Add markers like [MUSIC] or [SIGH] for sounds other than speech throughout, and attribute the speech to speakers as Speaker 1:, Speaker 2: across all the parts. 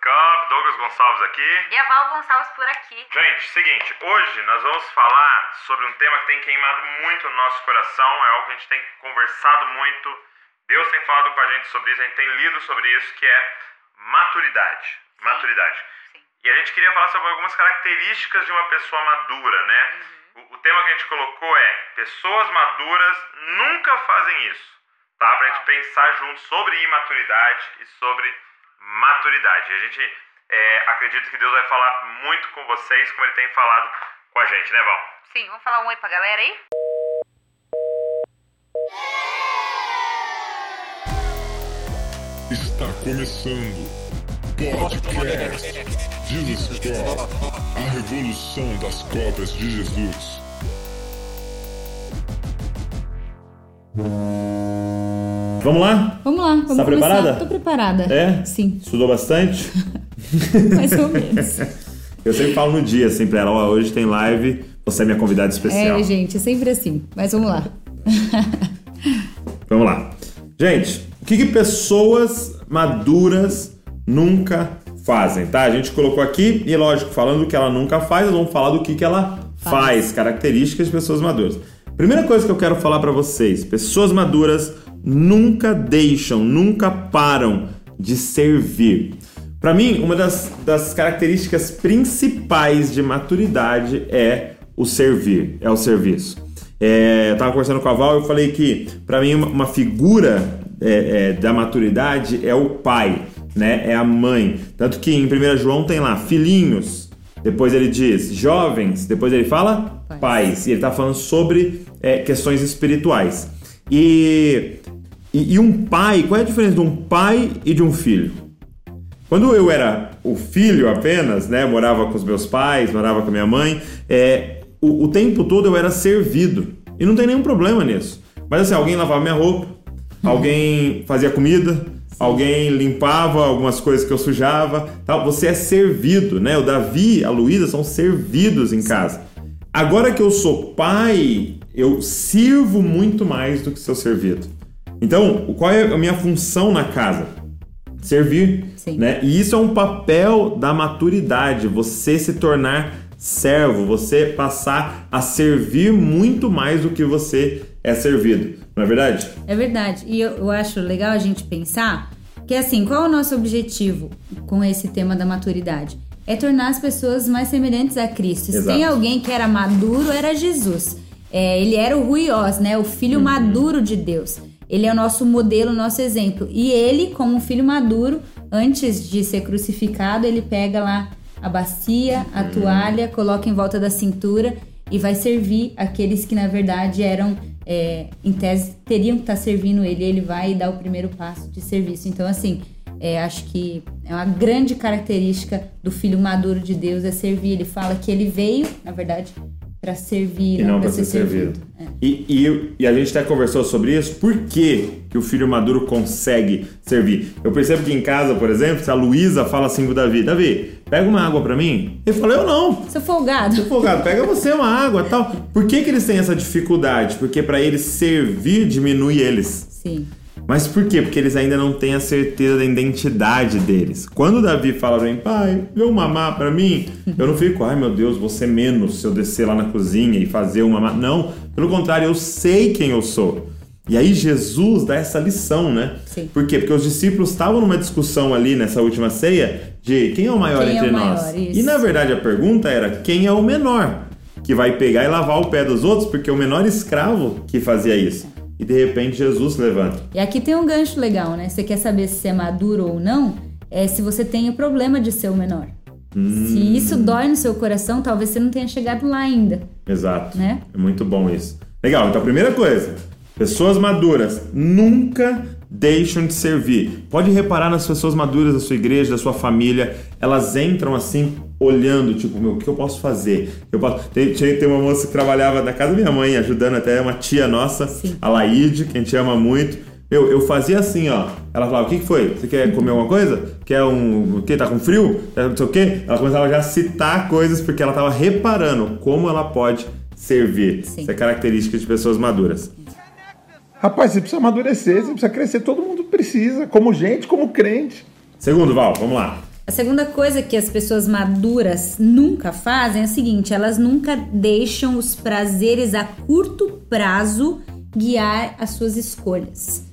Speaker 1: Cup, Douglas Gonçalves aqui.
Speaker 2: E a Val Gonçalves por aqui.
Speaker 1: Gente, seguinte, hoje nós vamos falar sobre um tema que tem queimado muito no nosso coração, é algo que a gente tem conversado muito. Deus tem falado com a gente sobre isso, a gente tem lido sobre isso, que é maturidade. Sim. Maturidade. Sim. E a gente queria falar sobre algumas características de uma pessoa madura, né? Uhum. O, o tema que a gente colocou é: pessoas maduras nunca fazem isso tá? Pra gente pensar junto sobre imaturidade e sobre maturidade. E a gente é, acredita que Deus vai falar muito com vocês, como ele tem falado com a gente, né, Val?
Speaker 2: Sim, vamos falar um oi pra galera aí?
Speaker 3: Está começando Podcast Jesus Cop, a revolução das cobras de Jesus.
Speaker 4: Vamos lá?
Speaker 5: Vamos lá, vamos
Speaker 4: Está preparada?
Speaker 5: Tô preparada.
Speaker 4: É?
Speaker 5: Sim.
Speaker 4: Estudou bastante? [LAUGHS]
Speaker 5: Mais ou menos.
Speaker 4: Eu sempre falo no dia, assim, pra ela, ó, hoje tem live, você é minha convidada especial.
Speaker 5: É, gente, é sempre assim. Mas vamos lá. [LAUGHS]
Speaker 4: vamos lá. Gente, o que, que pessoas maduras nunca fazem, tá? A gente colocou aqui, e lógico, falando do que ela nunca faz, nós vamos falar do que, que ela faz, faz características de pessoas maduras. Primeira coisa que eu quero falar para vocês: pessoas maduras nunca deixam, nunca param de servir. Para mim, uma das, das características principais de maturidade é o servir, é o serviço. É, eu estava conversando com a Val e eu falei que, para mim, uma, uma figura é, é, da maturidade é o pai, né? é a mãe. Tanto que em 1 João tem lá, filhinhos, depois ele diz jovens, depois ele fala pais. pais. E ele está falando sobre é, questões espirituais. E, e, e um pai, qual é a diferença de um pai e de um filho? Quando eu era o filho apenas, né, morava com os meus pais, morava com a minha mãe, é, o, o, tempo todo eu era servido. E não tem nenhum problema nisso. Mas assim, alguém lavava minha roupa, alguém fazia comida, alguém limpava algumas coisas que eu sujava, tal. Você é servido, né? O Davi, a Luísa são servidos em casa. Agora que eu sou pai, eu sirvo muito mais do que ser servido. Então, qual é a minha função na casa? Servir, Sim. né? E isso é um papel da maturidade, você se tornar servo, você passar a servir muito mais do que você é servido. Não é verdade?
Speaker 5: É verdade. E eu, eu acho legal a gente pensar que assim, qual é o nosso objetivo com esse tema da maturidade? É tornar as pessoas mais semelhantes a Cristo. Se tem alguém que era maduro, era Jesus. É, ele era o Ruiós, né? O filho uhum. maduro de Deus. Ele é o nosso modelo, o nosso exemplo. E ele, como um filho maduro, antes de ser crucificado, ele pega lá a bacia, a uhum. toalha, coloca em volta da cintura e vai servir aqueles que na verdade eram, é, em tese, teriam que estar servindo ele. Ele vai dar o primeiro passo de serviço. Então, assim, é, acho que é uma grande característica do filho maduro de Deus é servir. Ele fala que ele veio, na verdade, para servir,
Speaker 4: e não, para ser, ser servido. servido. É. E, e, e, a gente até conversou sobre isso. Por que, que o filho maduro consegue servir? Eu percebo que em casa, por exemplo, se a Luísa fala assim pro Davi, Davi, pega uma água para mim. Ele fala, eu não.
Speaker 5: Sou folgado.
Speaker 4: Sou folgado, pega você uma água tal. Por que, que eles têm essa dificuldade? Porque para eles servir diminui eles.
Speaker 5: Sim.
Speaker 4: Mas por quê? Porque eles ainda não têm a certeza da identidade deles. Quando o Davi fala pra mim, pai, vê um mamá pra mim, eu não fico, ai meu Deus, você menos se eu descer lá na cozinha e fazer um mamá. Não, pelo contrário, eu sei quem eu sou. E aí Jesus dá essa lição, né?
Speaker 5: Sim.
Speaker 4: Por quê? Porque os discípulos estavam numa discussão ali nessa última ceia de quem é o maior
Speaker 5: quem
Speaker 4: entre
Speaker 5: é o
Speaker 4: nós.
Speaker 5: Maior,
Speaker 4: e na verdade a pergunta era quem é o menor que vai pegar e lavar o pé dos outros, porque o menor escravo que fazia isso e de repente Jesus levanta.
Speaker 5: E aqui tem um gancho legal, né? Você quer saber se é maduro ou não? É se você tem o problema de ser o menor. Hum. Se isso dói no seu coração, talvez você não tenha chegado lá ainda.
Speaker 4: Exato.
Speaker 5: Né?
Speaker 4: É muito bom isso. Legal, então a primeira coisa, pessoas maduras nunca deixam de servir. Pode reparar nas pessoas maduras da sua igreja, da sua família, elas entram assim olhando, tipo, meu, o que eu posso fazer? Eu posso... Tem, tem uma moça que trabalhava na casa da minha mãe, ajudando até uma tia nossa,
Speaker 5: Sim.
Speaker 4: a Laide, que a gente ama muito. Meu, eu fazia assim, ó. Ela falava, o que, que foi? Você quer comer alguma coisa? Quer um... O quê? Tá com frio? Não sei o quê? Ela começava já a citar coisas porque ela tava reparando como ela pode servir.
Speaker 5: Sim.
Speaker 4: Isso é característica de pessoas maduras.
Speaker 6: Rapaz, você precisa amadurecer, você precisa crescer, todo mundo precisa, como gente, como crente.
Speaker 4: Segundo, Val, vamos lá.
Speaker 5: A segunda coisa que as pessoas maduras nunca fazem é o seguinte: elas nunca deixam os prazeres a curto prazo guiar as suas escolhas.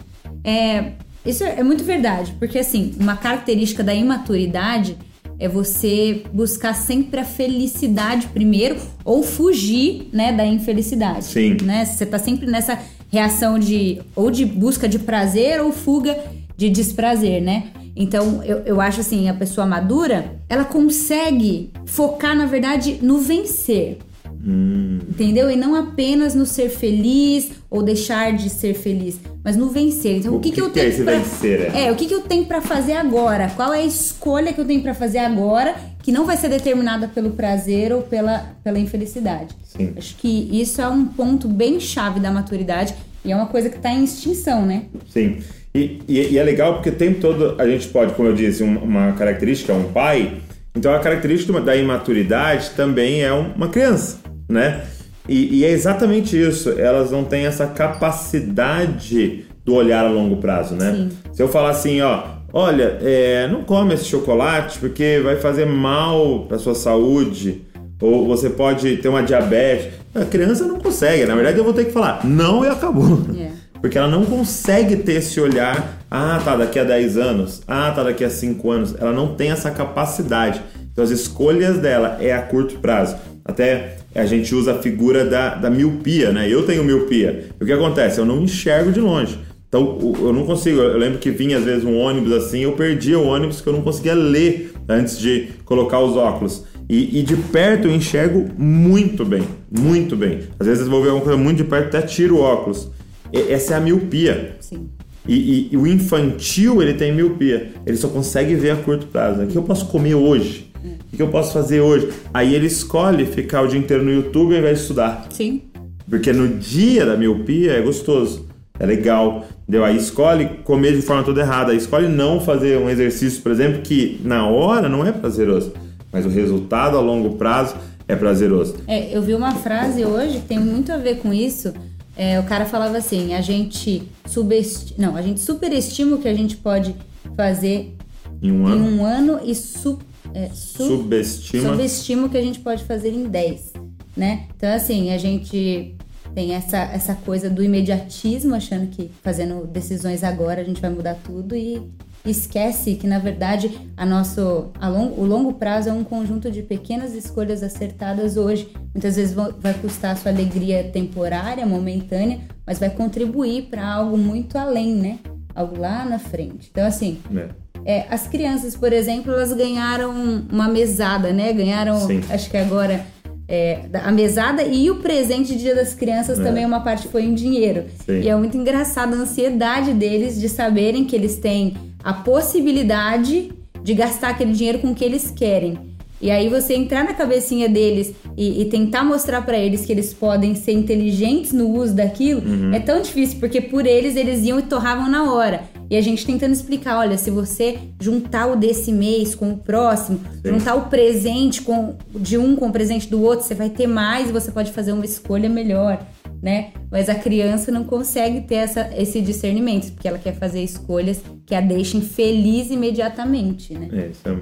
Speaker 5: É, isso é muito verdade, porque assim, uma característica da imaturidade é você buscar sempre a felicidade primeiro ou fugir, né, da infelicidade.
Speaker 4: Sim.
Speaker 5: Né? Você tá sempre nessa reação de ou de busca de prazer ou fuga de desprazer, né? Então, eu, eu acho assim, a pessoa madura, ela consegue focar, na verdade, no vencer.
Speaker 4: Hum.
Speaker 5: Entendeu? E não apenas no ser feliz ou deixar de ser feliz, mas no vencer. Então, o, que, que, eu
Speaker 4: é
Speaker 5: tenho
Speaker 4: esse
Speaker 5: pra...
Speaker 4: vencer? É?
Speaker 5: É, o que, que eu tenho para fazer agora? Qual é a escolha que eu tenho para fazer agora que não vai ser determinada pelo prazer ou pela, pela infelicidade?
Speaker 4: Sim.
Speaker 5: Acho que isso é um ponto bem chave da maturidade e é uma coisa que está em extinção, né?
Speaker 4: Sim. E, e, e, é legal porque o tempo todo a gente pode, como eu disse, um, uma característica, um pai. Então a característica da imaturidade também é uma criança, né? E, e, é exatamente isso. Elas não têm essa capacidade do olhar a longo prazo, né?
Speaker 5: Sim.
Speaker 4: Se eu falar assim, ó, olha, é, não come esse chocolate porque vai fazer mal para sua saúde, ou você pode ter uma diabetes. A criança não consegue. Na verdade, eu vou ter que falar não e acabou.
Speaker 5: É.
Speaker 4: Porque ela não consegue ter esse olhar, ah, tá, daqui a 10 anos, ah, tá, daqui a 5 anos. Ela não tem essa capacidade. Então as escolhas dela é a curto prazo. Até a gente usa a figura da, da miopia, né? Eu tenho miopia. O que acontece? Eu não enxergo de longe. Então eu não consigo. Eu lembro que vinha às vezes um ônibus assim, eu perdia o ônibus que eu não conseguia ler antes de colocar os óculos. E, e, de perto eu enxergo muito bem, muito bem. Às vezes eu vou ver alguma coisa muito de perto, até tiro o óculos. Essa é a miopia.
Speaker 5: Sim.
Speaker 4: E, e, e, o infantil, ele tem miopia. Ele só consegue ver a curto prazo. O que eu posso comer hoje? O que eu posso fazer hoje? Aí ele escolhe ficar o dia inteiro no YouTube ao invés de estudar.
Speaker 5: Sim.
Speaker 4: Porque no dia da miopia é gostoso, é legal. Entendeu? Aí escolhe comer de forma toda errada. Aí escolhe não fazer um exercício, por exemplo, que na hora não é prazeroso. Mas o resultado a longo prazo é prazeroso.
Speaker 5: É, eu vi uma frase hoje que tem muito a ver com isso é, o cara falava assim: a gente subestima, não, a gente superestima o que a gente pode fazer
Speaker 4: em um ano,
Speaker 5: em um ano e su, é, su,
Speaker 4: subestima.
Speaker 5: subestima o que a gente pode fazer em 10, né? Então assim, a gente tem essa, essa coisa do imediatismo, achando que fazendo decisões agora a gente vai mudar tudo e esquece que na verdade a nosso a long, o longo prazo é um conjunto de pequenas escolhas acertadas hoje. Muitas vezes vai custar a sua alegria temporária, momentânea, mas vai contribuir para algo muito além, né? Algo lá na frente. Então assim,
Speaker 4: é.
Speaker 5: É, as crianças, por exemplo, elas ganharam uma mesada, né? Ganharam,
Speaker 4: Sim.
Speaker 5: acho que agora é, a mesada e o presente de Dia das Crianças
Speaker 4: É.
Speaker 5: também uma parte foi em dinheiro.
Speaker 4: Sim.
Speaker 5: E é muito engraçado a ansiedade deles de saberem que eles têm a possibilidade de gastar aquele dinheiro com o que eles querem. E aí você entrar na cabecinha deles e, e tentar mostrar pra eles que eles podem ser inteligentes no uso daquilo
Speaker 4: Uhum.
Speaker 5: é tão difícil, porque por eles eles iam e torravam na hora. E a gente tentando explicar, olha, se você juntar o desse mês com o próximo,
Speaker 4: Sim.
Speaker 5: juntar o presente com de um com o presente do outro, você vai ter mais e você pode fazer uma escolha melhor, né? Mas a criança não consegue ter essa, esse discernimento, porque ela quer fazer escolhas que a deixem feliz imediatamente, né?
Speaker 4: É, isso é,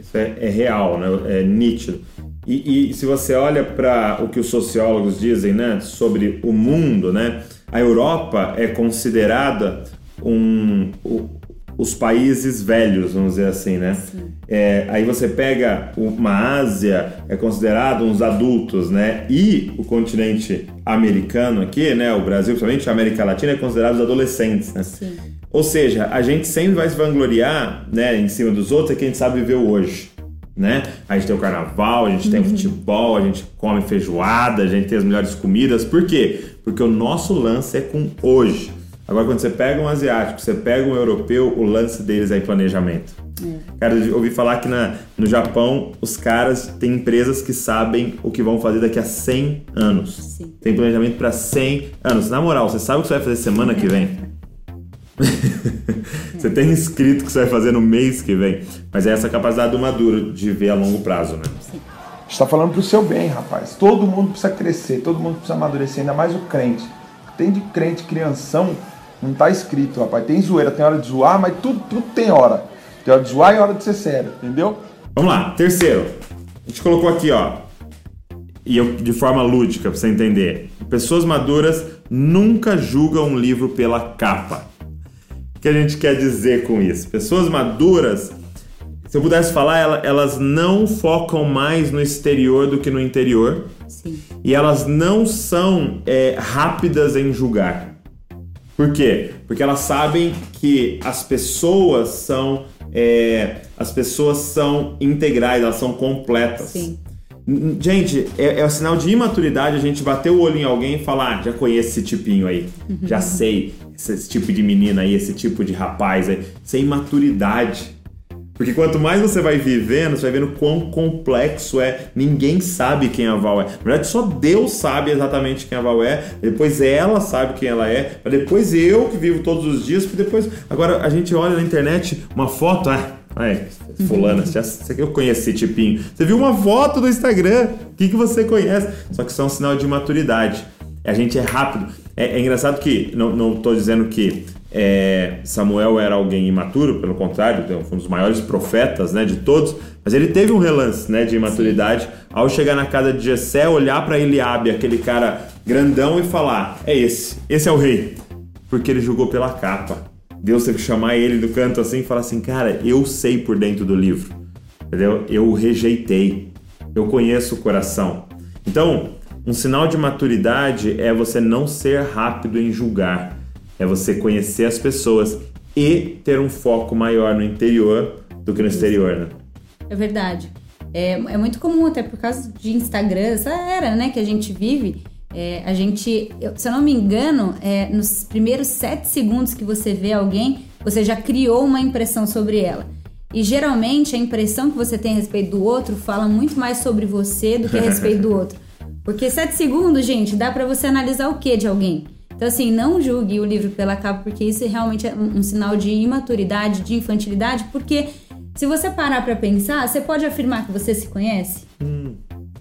Speaker 4: isso é- é real, né? é nítido. E, e se você olha para o que os sociólogos dizem né, sobre o mundo, né, a Europa é considerada um, o- os países velhos, vamos dizer assim, né? É, aí você pega uma Ásia, é considerado uns adultos, né? E o continente americano aqui, né? O Brasil, principalmente a América Latina, é considerado os adolescentes, né?
Speaker 5: Sim.
Speaker 4: Ou seja, a gente sempre vai se vangloriar, né, em cima dos outros, é que a gente sabe viver hoje, né? A gente tem o carnaval, a gente tem o futebol, a gente come feijoada, a gente tem as melhores comidas. Por quê? Porque o nosso lance é com hoje. Agora, quando você pega um asiático, você pega um europeu, o lance deles é em planejamento. Cara, eu ouvi falar que na, no Japão, os caras têm empresas que sabem o que vão fazer daqui a 100 anos.
Speaker 5: Sim.
Speaker 4: Tem planejamento para 100 anos. Na moral, você sabe o que você vai fazer semana que vem? [LAUGHS] você tem escrito que você vai fazer no mês que vem. Mas é essa capacidade do maduro de ver a longo prazo, né?
Speaker 6: está falando pro seu bem, rapaz. Todo mundo precisa crescer, todo mundo precisa amadurecer, ainda mais o crente. Tem de crente crianção, não tá escrito, rapaz. Tem zoeira, tem hora de zoar, mas tudo, tudo tem hora. Tem hora de zoar e hora de ser sério, entendeu?
Speaker 4: Vamos lá, terceiro. A gente colocou aqui, ó. E eu, de forma lúdica, pra você entender. Pessoas maduras nunca julgam um livro pela capa. O que a gente quer dizer com isso? Pessoas maduras, se eu pudesse falar, elas não focam mais no exterior do que no interior.
Speaker 5: Sim.
Speaker 4: E elas não são é, rápidas em julgar. Por quê? Porque elas sabem que as pessoas são é, as pessoas são integrais, elas são completas.
Speaker 5: Sim.
Speaker 4: Gente, é, é um sinal de imaturidade a gente bater o olho em alguém e falar: ah, já conheço esse tipinho aí, já sei esse, esse, tipo de menina aí, esse tipo de rapaz aí. Isso é imaturidade. Porque quanto mais você vai vivendo, você vai vendo quão complexo é. Ninguém sabe quem a Val é. Na verdade, só Deus sabe exatamente quem a Val é. Depois ela sabe quem ela é. Depois eu que vivo todos os dias. Porque depois. Agora a gente olha na internet uma foto. Ah, Ai, fulana, já, eu esse tipinho. Você viu uma foto do Instagram, o que, que você conhece? Só que isso é um sinal de maturidade. A gente é rápido. É, é engraçado que, não estou dizendo que é, Samuel era alguém imaturo, pelo contrário, foi um dos maiores profetas né, de todos, mas ele teve um relance né, de imaturidade ao chegar na casa de Jessé, olhar para Eliabe, aquele cara grandão, e falar: É esse, esse é o rei. Porque ele julgou pela capa. Deus teve que chamar ele do canto assim e falar assim: Cara, eu sei por dentro do livro, entendeu? Eu rejeitei, eu conheço o coração. Então, um sinal de maturidade é você não ser rápido em julgar é você conhecer as pessoas e ter um foco maior no interior do que no exterior, né?
Speaker 5: É verdade. É, é muito comum, até por causa de Instagram, essa era, né, que a gente vive. É, a gente, se eu não me engano, é, nos primeiros sete segundos que você vê alguém, você já criou uma impressão sobre ela. E geralmente a impressão que você tem a respeito do outro fala muito mais sobre você do que a respeito do outro. [LAUGHS] Porque sete segundos, gente, dá para você analisar o que de alguém? Então, assim, não julgue o livro pela capa, porque isso realmente é um, um sinal de imaturidade, de infantilidade, porque se você parar para pensar, você pode afirmar que você se conhece?
Speaker 4: Hum.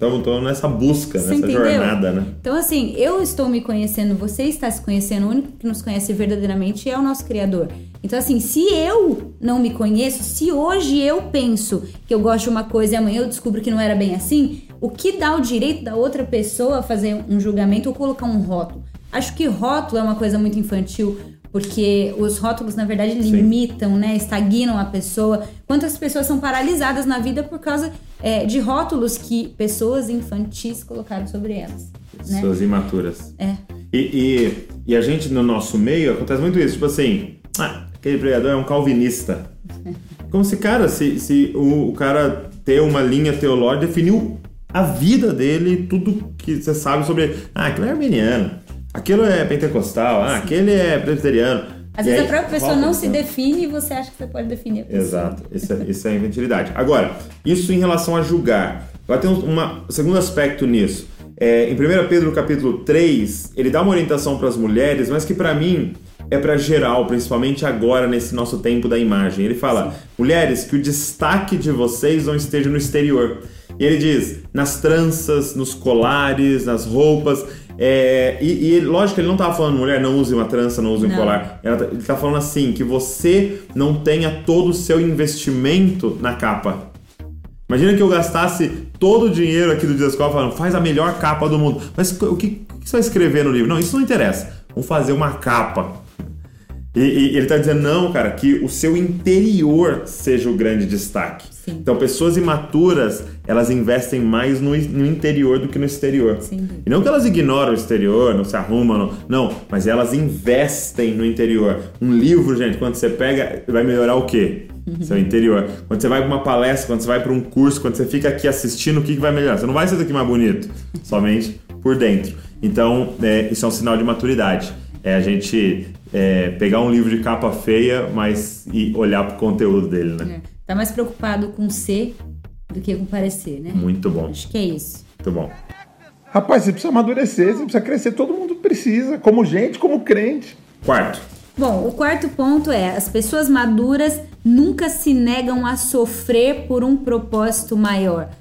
Speaker 4: Então, tô nessa busca, você nessa entendeu? jornada, né?
Speaker 5: Então, assim, eu estou me conhecendo, você está se conhecendo, o único que nos conhece verdadeiramente é o nosso Criador. Então, assim, se eu não me conheço, se hoje eu penso que eu gosto de uma coisa e amanhã eu descubro que não era bem assim, o que dá o direito da outra pessoa fazer um julgamento ou colocar um rótulo? Acho que rótulo é uma coisa muito infantil, porque os rótulos, na verdade, limitam, Sim. né? Estagnam a pessoa. Quantas pessoas são paralisadas na vida por causa é, de rótulos que pessoas infantis colocaram sobre elas.
Speaker 4: Né? Pessoas né? imaturas.
Speaker 5: É.
Speaker 4: E, e, e, a gente, no nosso meio, acontece muito isso. Tipo assim, ah, aquele pregador é um calvinista. [LAUGHS] Como se, cara, se, se o, o cara ter uma linha teológica definiu a vida dele, tudo que você sabe sobre ele. Ah, aquilo é armeniano. Aquilo é pentecostal, ah, aquele é presbiteriano.
Speaker 5: Às e vezes aí, a própria pessoa não se define e você acha que você pode definir a pessoa.
Speaker 4: Exato, isso é, isso é inventilidade. Agora, isso em relação a julgar. Vai ter um segundo aspecto nisso. É, em 1 Pedro capítulo 3, ele dá uma orientação para as mulheres, mas que para mim é para geral, principalmente agora nesse nosso tempo da imagem. Ele fala: Sim. mulheres, que o destaque de vocês não esteja no exterior. E ele diz: nas tranças, nos colares, nas roupas. É, e, e, lógico que ele não estava falando, mulher, não use uma trança, não use não. um colar. Tá, ele está falando assim, que você não tenha todo o seu investimento na capa. Imagina que eu gastasse todo o dinheiro aqui do Discord falando, faz a melhor capa do mundo. Mas o que, o que você vai escrever no livro? Não, isso não interessa. Vamos fazer uma capa. E, e ele está dizendo, não, cara, que o seu interior seja o grande destaque.
Speaker 5: Sim.
Speaker 4: Então, pessoas imaturas, elas investem mais no, no interior do que no exterior.
Speaker 5: Sim.
Speaker 4: E não que elas ignoram o exterior, não se arrumam, não, não, mas elas investem no interior. Um livro, gente, quando você pega, vai melhorar o quê? Uhum. Seu interior. Quando você vai para uma palestra, quando você vai para um curso, quando você fica aqui assistindo, o que, que vai melhorar? Você não vai ser daqui mais bonito, [LAUGHS] somente por dentro. Então, é, isso é um sinal de maturidade. É a gente é, pegar um livro de capa feia, mas e olhar para o conteúdo dele, né?
Speaker 5: É. Tá mais preocupado com ser do que com parecer, né?
Speaker 4: Muito bom.
Speaker 5: Acho que é isso.
Speaker 4: Muito bom.
Speaker 6: Rapaz, você precisa amadurecer, você precisa crescer, todo mundo precisa, como gente, como crente.
Speaker 4: Quarto.
Speaker 5: Bom, o quarto ponto é: as pessoas maduras nunca se negam a sofrer por um propósito maior.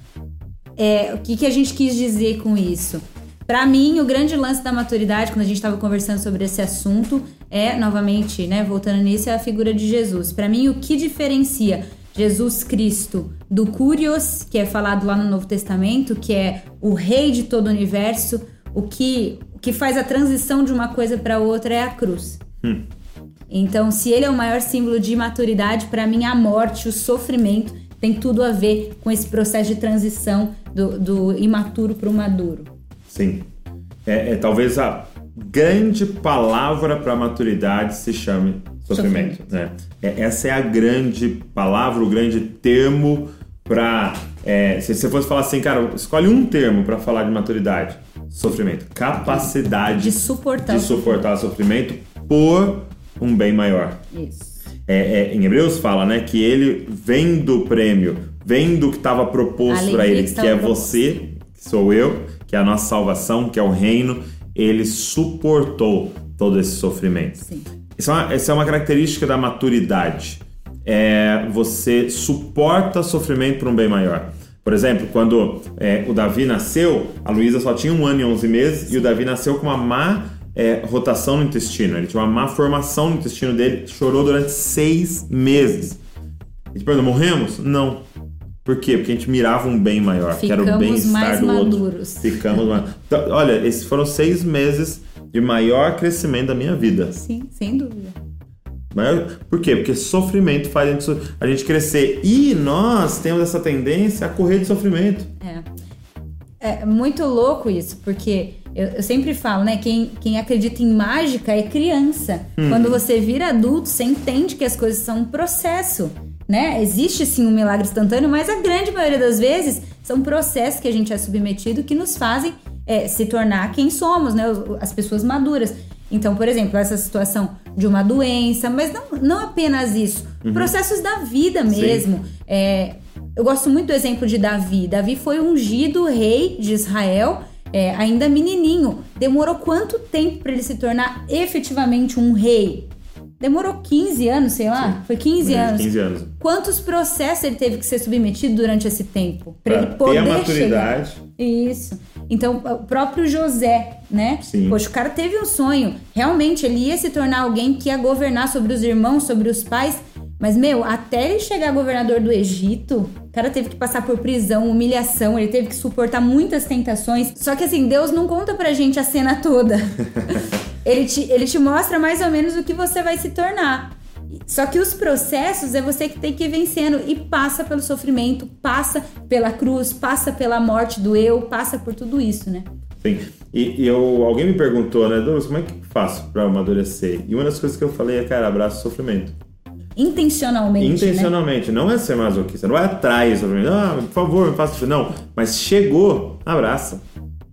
Speaker 5: É, o que, que a gente quis dizer com isso? Para mim, o grande lance da maturidade, quando a gente estava conversando sobre esse assunto, é, novamente, né, voltando nisso, é a figura de Jesus. Para mim, o que diferencia Jesus Cristo do Curios, que é falado lá no Novo Testamento, que é o rei de todo o universo, o que, o que faz a transição de uma coisa para outra é a cruz. Hum. Então, se ele é o maior símbolo de maturidade, para mim a morte, o sofrimento tem tudo a ver com esse processo de transição do, do imaturo para o maduro.
Speaker 4: Sim. É, é, talvez a grande palavra para maturidade se chame sofrimento. sofrimento. Né? É, essa é a grande palavra, o grande termo para. É, se você fosse falar assim, cara, escolhe um termo para falar de maturidade: sofrimento. Capacidade
Speaker 5: de suportar,
Speaker 4: de suportar sofrimento por um bem maior.
Speaker 5: Isso.
Speaker 4: É, é, em Hebreus fala, né, que ele vem do prêmio, vem do que estava proposto para ele, que, que é proposto. você, que sou eu, que é a nossa salvação, que é o reino. Ele suportou todo esse sofrimento.
Speaker 5: Sim.
Speaker 4: Essa é uma, essa é uma característica da maturidade. É, você suporta sofrimento para um bem maior. Por exemplo, quando é, o Davi nasceu, a Luísa só tinha um ano e 11 meses e o Davi nasceu com uma má é, rotação no intestino, ele tinha uma má formação no intestino dele, chorou durante seis meses. A gente perguntou, morremos? Não. Por quê? Porque a gente mirava um bem maior,
Speaker 5: Ficamos
Speaker 4: que era o bem-estar do
Speaker 5: maduros.
Speaker 4: outro. Ficamos mais então, Olha, esses foram seis meses de maior crescimento da minha vida.
Speaker 5: Sim, sem dúvida.
Speaker 4: Maior... Por quê? Porque sofrimento faz a gente, a gente crescer. E nós temos essa tendência a correr de sofrimento.
Speaker 5: É. É muito louco isso, porque eu, eu, sempre falo, né? Quem, quem acredita em mágica é criança. Hum. Quando você vira adulto, você entende que as coisas são um processo. Né? Existe sim um milagre instantâneo, mas a grande maioria das vezes são processos que a gente é submetido que nos fazem é, se tornar quem somos, né? As pessoas maduras. Então, por exemplo, essa situação de uma doença, mas não, não apenas isso, uhum. processos da vida mesmo. É, eu gosto muito do exemplo de Davi. Davi foi ungido rei de Israel é, ainda menininho. Demorou quanto tempo para ele se tornar efetivamente um rei? Demorou 15 anos, sei lá? Sim. Foi 15 anos.
Speaker 4: 15 anos.
Speaker 5: Quantos processos ele teve que ser submetido durante esse tempo? Para ele poder
Speaker 4: ter a maturidade.
Speaker 5: chegar. Isso. Então, o próprio José, né?
Speaker 4: Sim.
Speaker 5: Poxa, o cara teve um sonho. Realmente, ele ia se tornar alguém que ia governar sobre os irmãos, sobre os pais. Mas, meu, até ele chegar governador do Egito, o cara teve que passar por prisão, humilhação, ele teve que suportar muitas tentações. Só que assim, Deus não conta pra gente a cena toda. [LAUGHS] ele, te, ele te mostra mais ou menos o que você vai se tornar. Só que os processos é você que tem que ir vencendo e passa pelo sofrimento, passa pela cruz, passa pela morte do eu, passa por tudo isso, né?
Speaker 4: Sim. E, e eu, alguém me perguntou, né, Douglas, como é que eu faço para amadurecer? E uma das coisas que eu falei é, cara, abraça o sofrimento.
Speaker 5: Intencionalmente.
Speaker 4: Né? Intencionalmente, né? não é ser masoquista, não é atrás, ah, por favor, me faça. Não, mas chegou, abraça.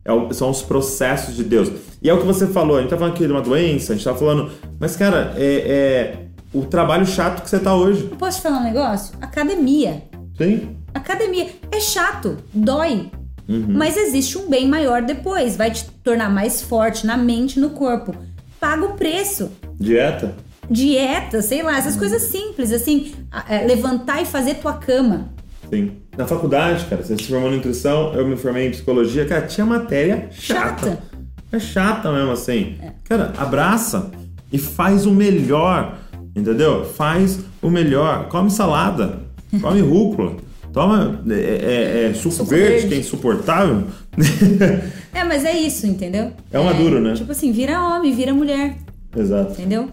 Speaker 4: É o, são os processos de Deus. E é o que você falou, a gente tá falando aqui de uma doença, a gente tá falando, mas cara, é, é o trabalho chato que você tá hoje.
Speaker 5: posso te falar um negócio? Academia.
Speaker 4: Sim.
Speaker 5: Academia. É chato, dói. Uhum. Mas existe um bem maior depois. Vai te tornar mais forte na mente e no corpo. Paga o preço.
Speaker 4: Dieta
Speaker 5: dieta, sei lá, essas coisas simples, assim, é, levantar e fazer tua cama.
Speaker 4: Sim. Na faculdade, cara, você se formou em nutrição, eu me formei em psicologia, cara, tinha matéria chata. chata. É chata mesmo, assim. É. Cara, abraça e faz o melhor, entendeu? Faz o melhor. Come salada, come rúcula. Toma é, é, é suco, suco verde, verde, que é insuportável. [LAUGHS]
Speaker 5: é, mas é isso, entendeu?
Speaker 4: É um maduro, é, né?
Speaker 5: Tipo assim, vira homem, vira mulher.
Speaker 4: Exato.
Speaker 5: Entendeu?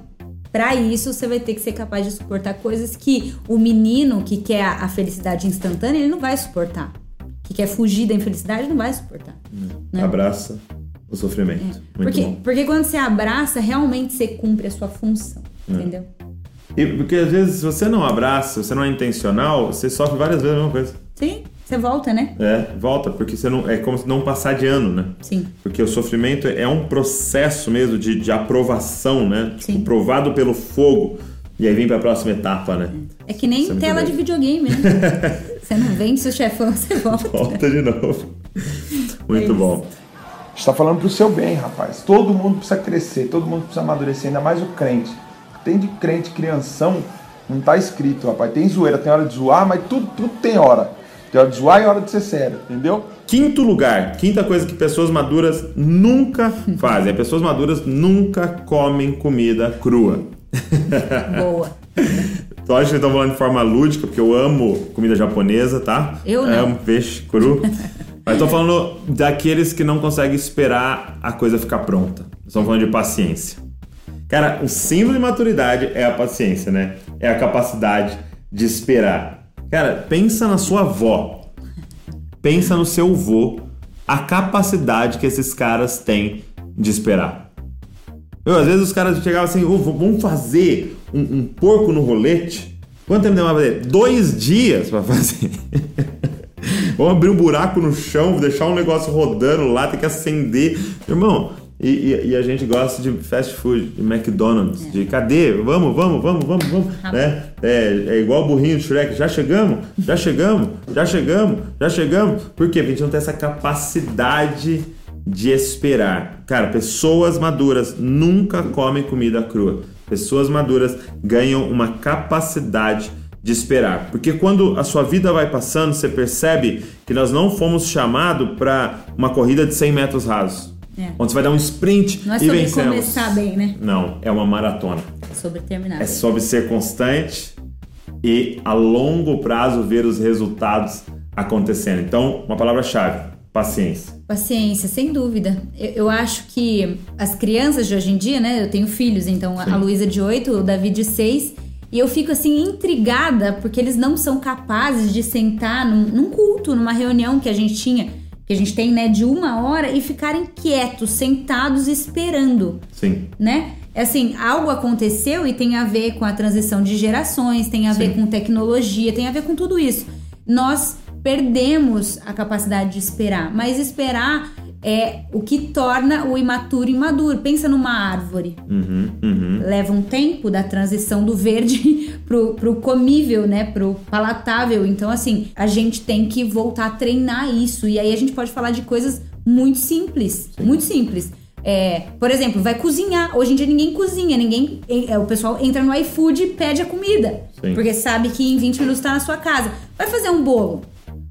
Speaker 5: Para isso, você vai ter que ser capaz de suportar coisas que o menino que quer a felicidade instantânea, ele não vai suportar. Que quer fugir da infelicidade, não vai suportar.
Speaker 4: Né? Abraça o sofrimento.
Speaker 5: É. porque, porque quando você abraça, realmente você cumpre a sua função. É. Entendeu?
Speaker 4: E porque às vezes, se você não abraça, se você não é intencional, você sofre várias vezes a mesma coisa.
Speaker 5: Sim. Você volta, né?
Speaker 4: É, volta, porque você não. É como se não passar de ano, né?
Speaker 5: Sim.
Speaker 4: Porque o sofrimento é um processo mesmo de, de aprovação, né? Tipo, Sim. provado pelo fogo. E aí vem para a próxima etapa, né?
Speaker 5: É que nem você tela de videogame, né? [LAUGHS] você não vence o chefão, você volta.
Speaker 4: Volta de novo. Muito é bom.
Speaker 6: Está falando pro seu bem, rapaz. Todo mundo precisa crescer, todo mundo precisa amadurecer, ainda mais o crente. Tem de crente crianção, não tá escrito, rapaz. Tem zoeira, tem hora de zoar, mas tudo, tudo tem hora. Tem hora de zoar e hora de ser sério, entendeu?
Speaker 4: Quinto lugar, quinta coisa que pessoas maduras nunca fazem. Pessoas maduras nunca comem comida crua. [LAUGHS]
Speaker 5: Boa.
Speaker 4: Então acho que estão falando de forma lúdica, porque eu amo comida japonesa, tá?
Speaker 5: Eu não.
Speaker 4: Amo peixe cru. Mas tô falando daqueles que não conseguem esperar a coisa ficar pronta. Estamos falando de paciência. Cara, o símbolo de maturidade é a paciência, né? É a capacidade de esperar. Cara, pensa na sua avó. Pensa no seu vô. A capacidade que esses caras têm de esperar. Eu, às vezes os caras chegavam assim, "Ô, vamos fazer um, um porco no rolete. Quanto tempo demora pra fazer? Dois dias pra fazer. [LAUGHS] vamos abrir um buraco no chão, deixar um negócio rodando lá, tem que acender. Irmão, e, e- e a gente gosta de fast food, de McDonald's, de cadê? Vamos, vamos, vamos, vamos, vamos. Né? É, é igual o burrinho do Shrek, já chegamos, já chegamos, já chegamos, já chegamos. Por quê? Porque a gente não tem essa capacidade de esperar. Cara, pessoas maduras nunca comem comida crua. Pessoas maduras ganham uma capacidade de esperar. Porque quando a sua vida vai passando, você percebe que nós não fomos chamados para uma corrida de 100 metros rasos.
Speaker 5: É.
Speaker 4: Onde você vai dar um sprint
Speaker 5: Não é
Speaker 4: e
Speaker 5: sobre
Speaker 4: vencemos.
Speaker 5: começar bem, né?
Speaker 4: Não, é uma maratona.
Speaker 5: É sobre terminar.
Speaker 4: É
Speaker 5: bem.
Speaker 4: sobre ser constante e a longo prazo ver os resultados acontecendo. Então, uma palavra-chave: paciência.
Speaker 5: Paciência, sem dúvida. Eu, eu acho que as crianças de hoje em dia, né? Eu tenho filhos, então
Speaker 4: Sim.
Speaker 5: a Luísa de 8, o Davi de 6. E eu fico assim intrigada porque eles não são capazes de sentar num, num culto, numa reunião que a gente tinha, que a gente tem, né, de uma hora e ficarem quietos, sentados, esperando
Speaker 4: Sim.
Speaker 5: né? É Assim, algo aconteceu e tem a ver com a transição de gerações, tem a ver com tecnologia, tem a ver com tudo isso. Nós perdemos a capacidade de esperar, mas esperar é o que torna o imaturo imaduro. Pensa numa árvore.
Speaker 4: Uhum, uhum.
Speaker 5: Leva um tempo da transição do verde [LAUGHS] pro, pro comível, né? Pro palatável. Então, assim, a gente tem que voltar a treinar isso. E aí a gente pode falar de coisas muito simples. Muito simples. É, por exemplo, vai cozinhar. Hoje em dia ninguém cozinha, ninguém. é, O pessoal entra no iFood e pede a comida.
Speaker 4: Sim.
Speaker 5: Porque sabe que em 20 minutos tá na sua casa. Vai fazer um bolo.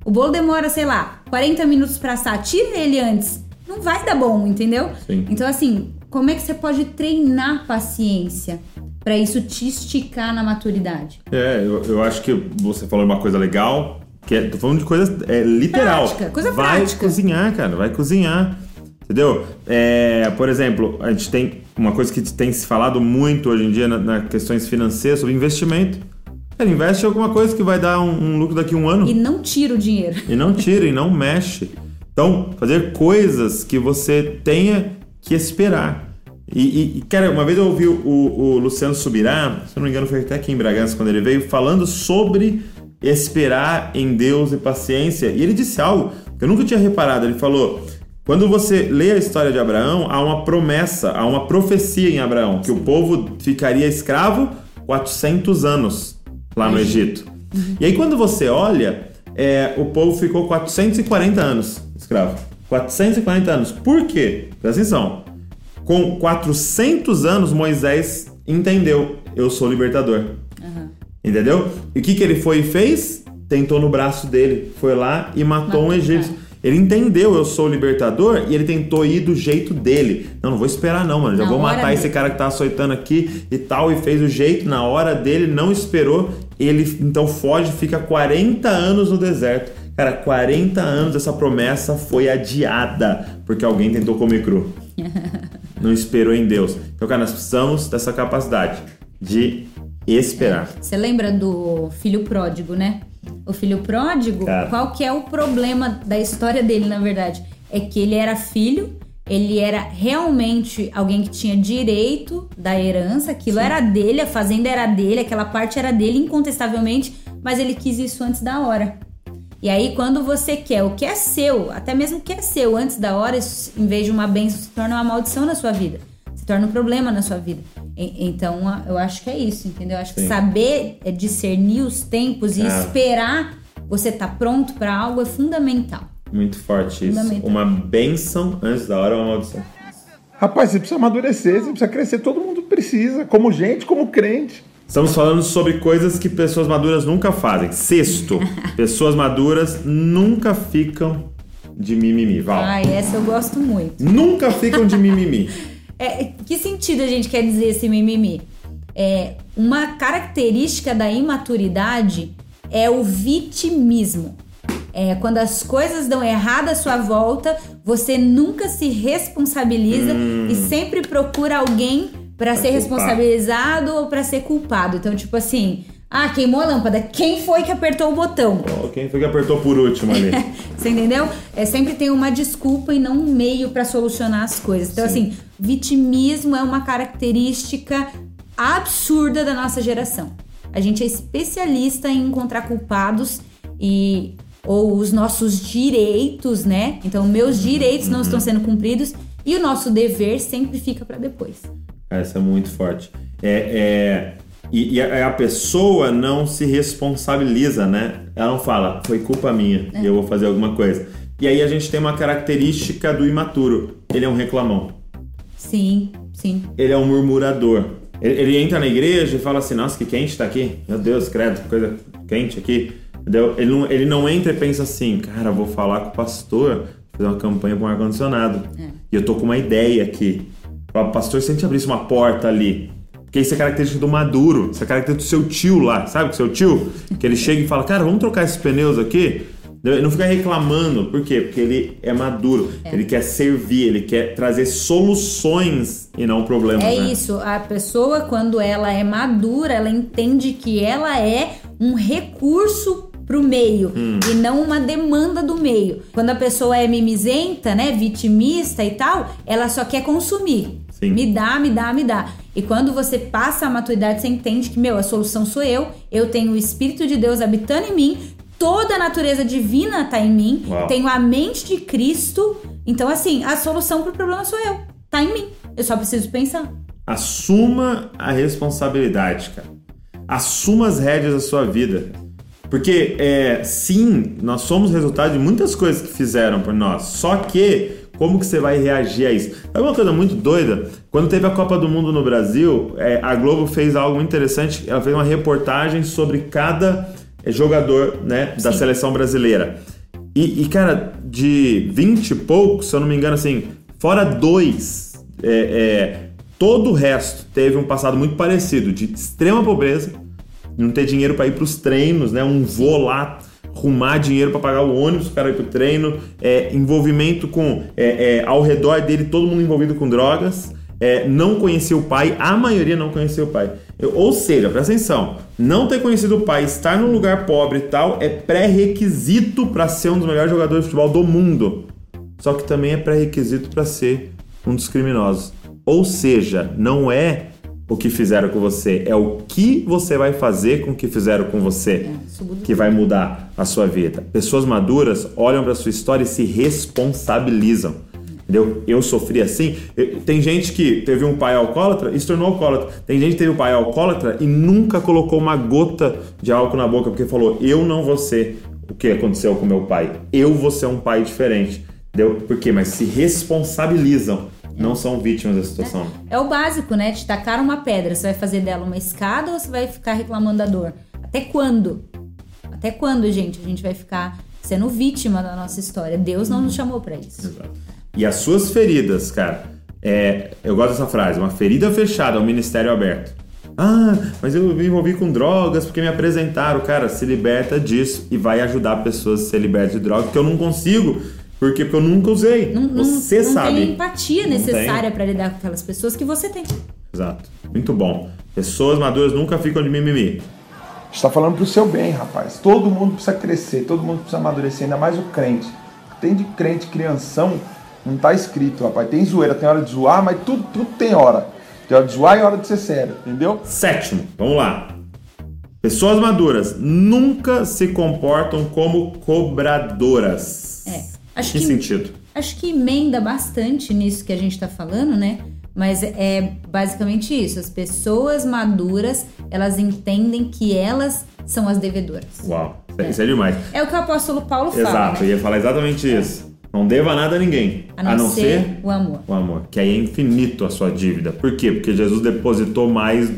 Speaker 5: O bolo demora, sei lá, 40 minutos pra assar. Tira ele antes. Não vai dar bom, entendeu?
Speaker 4: Sim.
Speaker 5: Então, assim, como é que você pode treinar paciência pra isso te esticar na maturidade?
Speaker 4: É, eu, eu acho que você falou uma coisa legal, que é, tô falando de coisa é, literal.
Speaker 5: Prática, coisa
Speaker 4: vai
Speaker 5: prática.
Speaker 4: cozinhar, cara, vai cozinhar. Entendeu? É, por exemplo, a gente tem uma coisa que tem se falado muito hoje em dia na, na questões financeiras sobre investimento. Cara, investe em alguma coisa que vai dar um, um lucro daqui a um ano.
Speaker 5: E não tira o dinheiro.
Speaker 4: E não tira, e não mexe. Então, fazer coisas que você tenha que esperar. E, e- cara, uma vez eu ouvi o, o Luciano Subirá, se não me engano foi até aqui em Bragança quando ele veio, falando sobre esperar em Deus e paciência. E ele disse algo que eu nunca tinha reparado. Ele falou: quando você lê a história de Abraão, há uma promessa, há uma profecia em Abraão, que o povo ficaria escravo 400 anos lá no Egito. E aí quando você olha, é, o povo ficou 440 anos escravo. 440 anos. Por quê? Presta atenção. Com 400 anos, Moisés entendeu: eu sou libertador. Entendeu? E o que, que ele foi e fez? Tentou no braço dele. Foi lá e matou um egípcio. Ele entendeu, eu sou o libertador, e ele tentou ir do jeito dele. Não, não vou esperar não, mano. Já
Speaker 5: Na
Speaker 4: vou matar esse
Speaker 5: dele.
Speaker 4: cara que tá açoitando aqui e tal. E fez o jeito na hora dele, não esperou. Ele então foge, fica 40 anos no deserto. Cara, 40 anos essa promessa foi adiada porque alguém tentou comer cru. [LAUGHS] não esperou em Deus. Então, cara, nós precisamos dessa capacidade de esperar.
Speaker 5: Você lembra do filho pródigo, né? O filho pródigo,
Speaker 4: Cara.
Speaker 5: qual que é o problema da história dele, na verdade? É que ele era filho, ele era realmente alguém que tinha direito da herança, aquilo era dele, a fazenda era dele, aquela parte era dele, incontestavelmente, mas ele quis isso antes da hora. E aí, quando você quer o que é seu, até mesmo o que é seu antes da hora, isso, em vez de uma bênção, se torna uma maldição na sua vida. Se torna um problema na sua vida. E- Então, eu acho que é isso, entendeu? Eu acho que
Speaker 4: Sim.
Speaker 5: saber é, discernir os tempos e
Speaker 4: Ah.
Speaker 5: esperar você estar pronto para algo é fundamental.
Speaker 4: Muito forte isso. Uma bênção antes da hora é uma maldição.
Speaker 6: Rapaz, você precisa amadurecer, você precisa crescer, todo mundo precisa, como gente, como crente.
Speaker 4: Estamos falando sobre coisas que pessoas maduras nunca fazem. Sexto, [LAUGHS] pessoas maduras nunca ficam de mimimi. Val.
Speaker 5: Ai, essa eu gosto muito.
Speaker 4: Nunca ficam de mimimi. [LAUGHS]
Speaker 5: É, que sentido a gente quer dizer esse mimimi? É, uma característica da imaturidade é o vitimismo. É, quando as coisas dão errado à sua volta, você nunca se responsabiliza
Speaker 4: Hum.
Speaker 5: e sempre procura alguém para ser
Speaker 4: culpar.
Speaker 5: responsabilizado ou para ser culpado. Então, tipo assim, ah, queimou a lâmpada. Quem foi que apertou o botão?
Speaker 4: Ó, Quem foi que apertou por último ali? [LAUGHS]
Speaker 5: Você entendeu? É sempre tem uma desculpa e não um meio pra solucionar as coisas. Então,
Speaker 4: Sim.
Speaker 5: assim, vitimismo é uma característica absurda da nossa geração. A gente é especialista em encontrar culpados e ou os nossos direitos, né? Então, meus direitos não estão sendo cumpridos e o nosso dever sempre fica pra depois.
Speaker 4: Essa é muito forte. É, é, e, e a, a pessoa não se responsabiliza, né? Ela não fala, foi culpa minha e eu vou fazer alguma coisa. E aí a gente tem uma característica do imaturo. Ele é um reclamão.
Speaker 5: Sim, sim.
Speaker 4: Ele é um murmurador. Ele, ele entra na igreja e fala assim, nossa, que quente tá aqui. Meu Deus, credo, que coisa quente aqui. Entendeu? Ele não, ele não entra e pensa assim, cara, vou falar com o pastor, fazer uma campanha com ar-condicionado. E eu tô com uma ideia aqui. Fala, pastor, se a gente abrisse uma porta ali. Porque isso é característica do maduro, isso é característica do seu tio lá, sabe? O seu tio, que ele chega e fala, cara, vamos trocar esses pneus aqui. Ele não fica reclamando, por quê? Porque ele é maduro, ele quer servir, ele quer trazer soluções e não problemas.
Speaker 5: É
Speaker 4: né?
Speaker 5: isso, a pessoa quando ela é madura, ela entende que ela é um recurso pro meio
Speaker 4: Hum.
Speaker 5: e não uma demanda do meio. Quando a pessoa é mimizenta, né, vitimista e tal, ela só quer consumir.
Speaker 4: Sim.
Speaker 5: Me dá, me dá, me dá. E quando você passa a maturidade, você entende que, meu, a solução sou eu, eu tenho o Espírito de Deus habitando em mim, toda a natureza divina tá em mim,
Speaker 4: Uau.
Speaker 5: tenho a mente de Cristo. Então, assim, a solução pro problema sou eu. Tá em mim. Eu só preciso pensar.
Speaker 4: Assuma a responsabilidade, cara. Assuma as rédeas da sua vida. Porque, é, sim, nós somos resultado de muitas coisas que fizeram por nós. Só que, como que você vai reagir a isso? É uma coisa muito doida. Quando teve a Copa do Mundo no Brasil, é, a Globo fez algo muito interessante. Ela fez uma reportagem sobre cada é, jogador né, da
Speaker 5: Sim.
Speaker 4: seleção brasileira. E, e, cara, de 20 e poucos, se eu não me engano, assim, fora dois, é, é, todo o resto teve um passado muito parecido, de extrema pobreza, não ter dinheiro para ir para os treinos, né? Um voo lá, arrumar dinheiro para pagar o ônibus, o cara ir pro treino, é, envolvimento com é, é, ao redor dele todo mundo envolvido com drogas, é, não conhecia o pai, a maioria não conhecia o pai. Eu- ou seja, presta atenção, não ter conhecido o pai, estar num lugar pobre e tal, é pré-requisito para ser um dos melhores jogadores de futebol do mundo. Só que também é pré-requisito para ser um dos criminosos. Ou seja, não é o que fizeram com você, é o que você vai fazer com o que fizeram com você
Speaker 5: muda
Speaker 4: que vai mudar a sua vida. Pessoas maduras olham para sua história e se responsabilizam. Entendeu? Eu sofri assim. Eu- Tem gente que teve um pai alcoólatra e se tornou alcoólatra. Tem gente que teve um pai alcoólatra e nunca colocou uma gota de álcool na boca porque falou: Eu não vou ser o que aconteceu com meu pai. Eu vou ser um pai diferente. Entendeu? Por quê? Mas se responsabilizam. Não são vítimas da situação.
Speaker 5: É o básico, né? Te tacar uma pedra. Você vai fazer dela uma escada ou você vai ficar reclamando da dor? Até quando? Até quando, gente, a gente vai ficar sendo vítima da nossa história? Deus não nos chamou pra isso.
Speaker 4: Exato. E as suas feridas, cara, é, eu gosto dessa frase, uma ferida fechada é um ministério aberto. Ah, mas eu me envolvi com drogas porque me apresentaram. Cara, se liberta disso e vai ajudar pessoas a ser libertas de drogas, que eu não consigo, porque, porque eu nunca usei.
Speaker 5: Não, não-
Speaker 4: você
Speaker 5: não
Speaker 4: sabe.
Speaker 5: tem empatia
Speaker 4: Não
Speaker 5: necessária pra lidar com aquelas pessoas que você tem.
Speaker 4: Exato. Muito bom. Pessoas maduras nunca ficam de mimimi.
Speaker 6: está falando pro seu bem, rapaz. Todo mundo precisa crescer, todo mundo precisa amadurecer, ainda mais o crente. Tem de crente crianção, não tá escrito, rapaz. Tem zoeira, tem hora de zoar, mas tudo, tudo tem hora. Tem hora de zoar e hora de ser sério, entendeu?
Speaker 4: Sétimo, vamos lá. Pessoas maduras nunca se comportam como cobradoras.
Speaker 5: É. Acho
Speaker 4: que
Speaker 5: que,
Speaker 4: sentido?
Speaker 5: acho que emenda bastante nisso que a gente tá falando, né? Mas é basicamente isso. As pessoas maduras, elas entendem que elas são as devedoras.
Speaker 4: Uau, isso é- isso é demais.
Speaker 5: É o que o apóstolo Paulo fala.
Speaker 4: Exato,
Speaker 5: né?
Speaker 4: ia falar exatamente isso. Não deva nada a ninguém.
Speaker 5: A não, ser, o amor.
Speaker 4: o amor. Que aí é infinito a sua dívida. Por quê? Porque Jesus depositou mais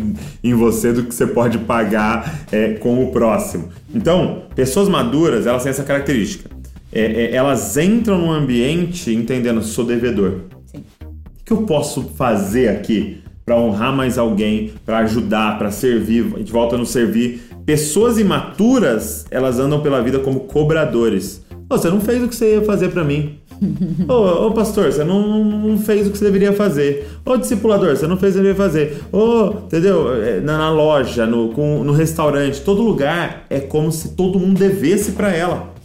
Speaker 4: em você do que você pode pagar é, com o próximo. Então, pessoas maduras, elas têm essa característica. É, é, elas entram no ambiente entendendo, sou devedor.
Speaker 5: Sim.
Speaker 4: O que eu posso fazer aqui para honrar mais alguém, para ajudar, para servir? A gente volta no servir. Pessoas imaturas, elas andam pela vida como cobradores. Ô, você não fez o que você ia fazer para mim. [LAUGHS] ô, ô, pastor, você não, não, fez o que você deveria fazer. Ô, discipulador, você não fez o que você deveria fazer. Ô, entendeu? É, na, na loja, no, com, no restaurante, todo lugar é como se todo mundo devesse para ela.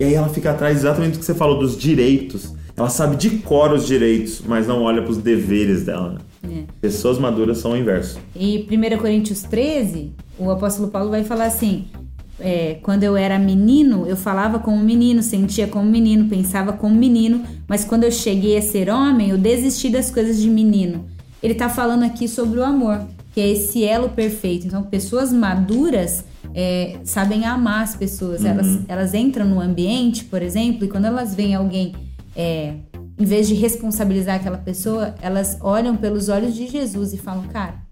Speaker 4: E aí ela fica atrás exatamente do que você falou, dos direitos. Ela sabe de cor os direitos, mas não olha para os deveres dela. É. Pessoas maduras são o inverso.
Speaker 5: E 1 Coríntios 13, o apóstolo Paulo vai falar assim: é, quando eu era menino, eu falava como menino, sentia como menino, pensava como menino, mas quando eu cheguei a ser homem, eu desisti das coisas de menino. Ele está falando aqui sobre o amor, que é esse elo perfeito. Então, pessoas maduras é, sabem amar as pessoas. Uhum. Elas, elas entram no ambiente, por exemplo, e quando elas veem alguém, é, em vez de responsabilizar aquela pessoa, elas olham pelos olhos de Jesus e falam, cara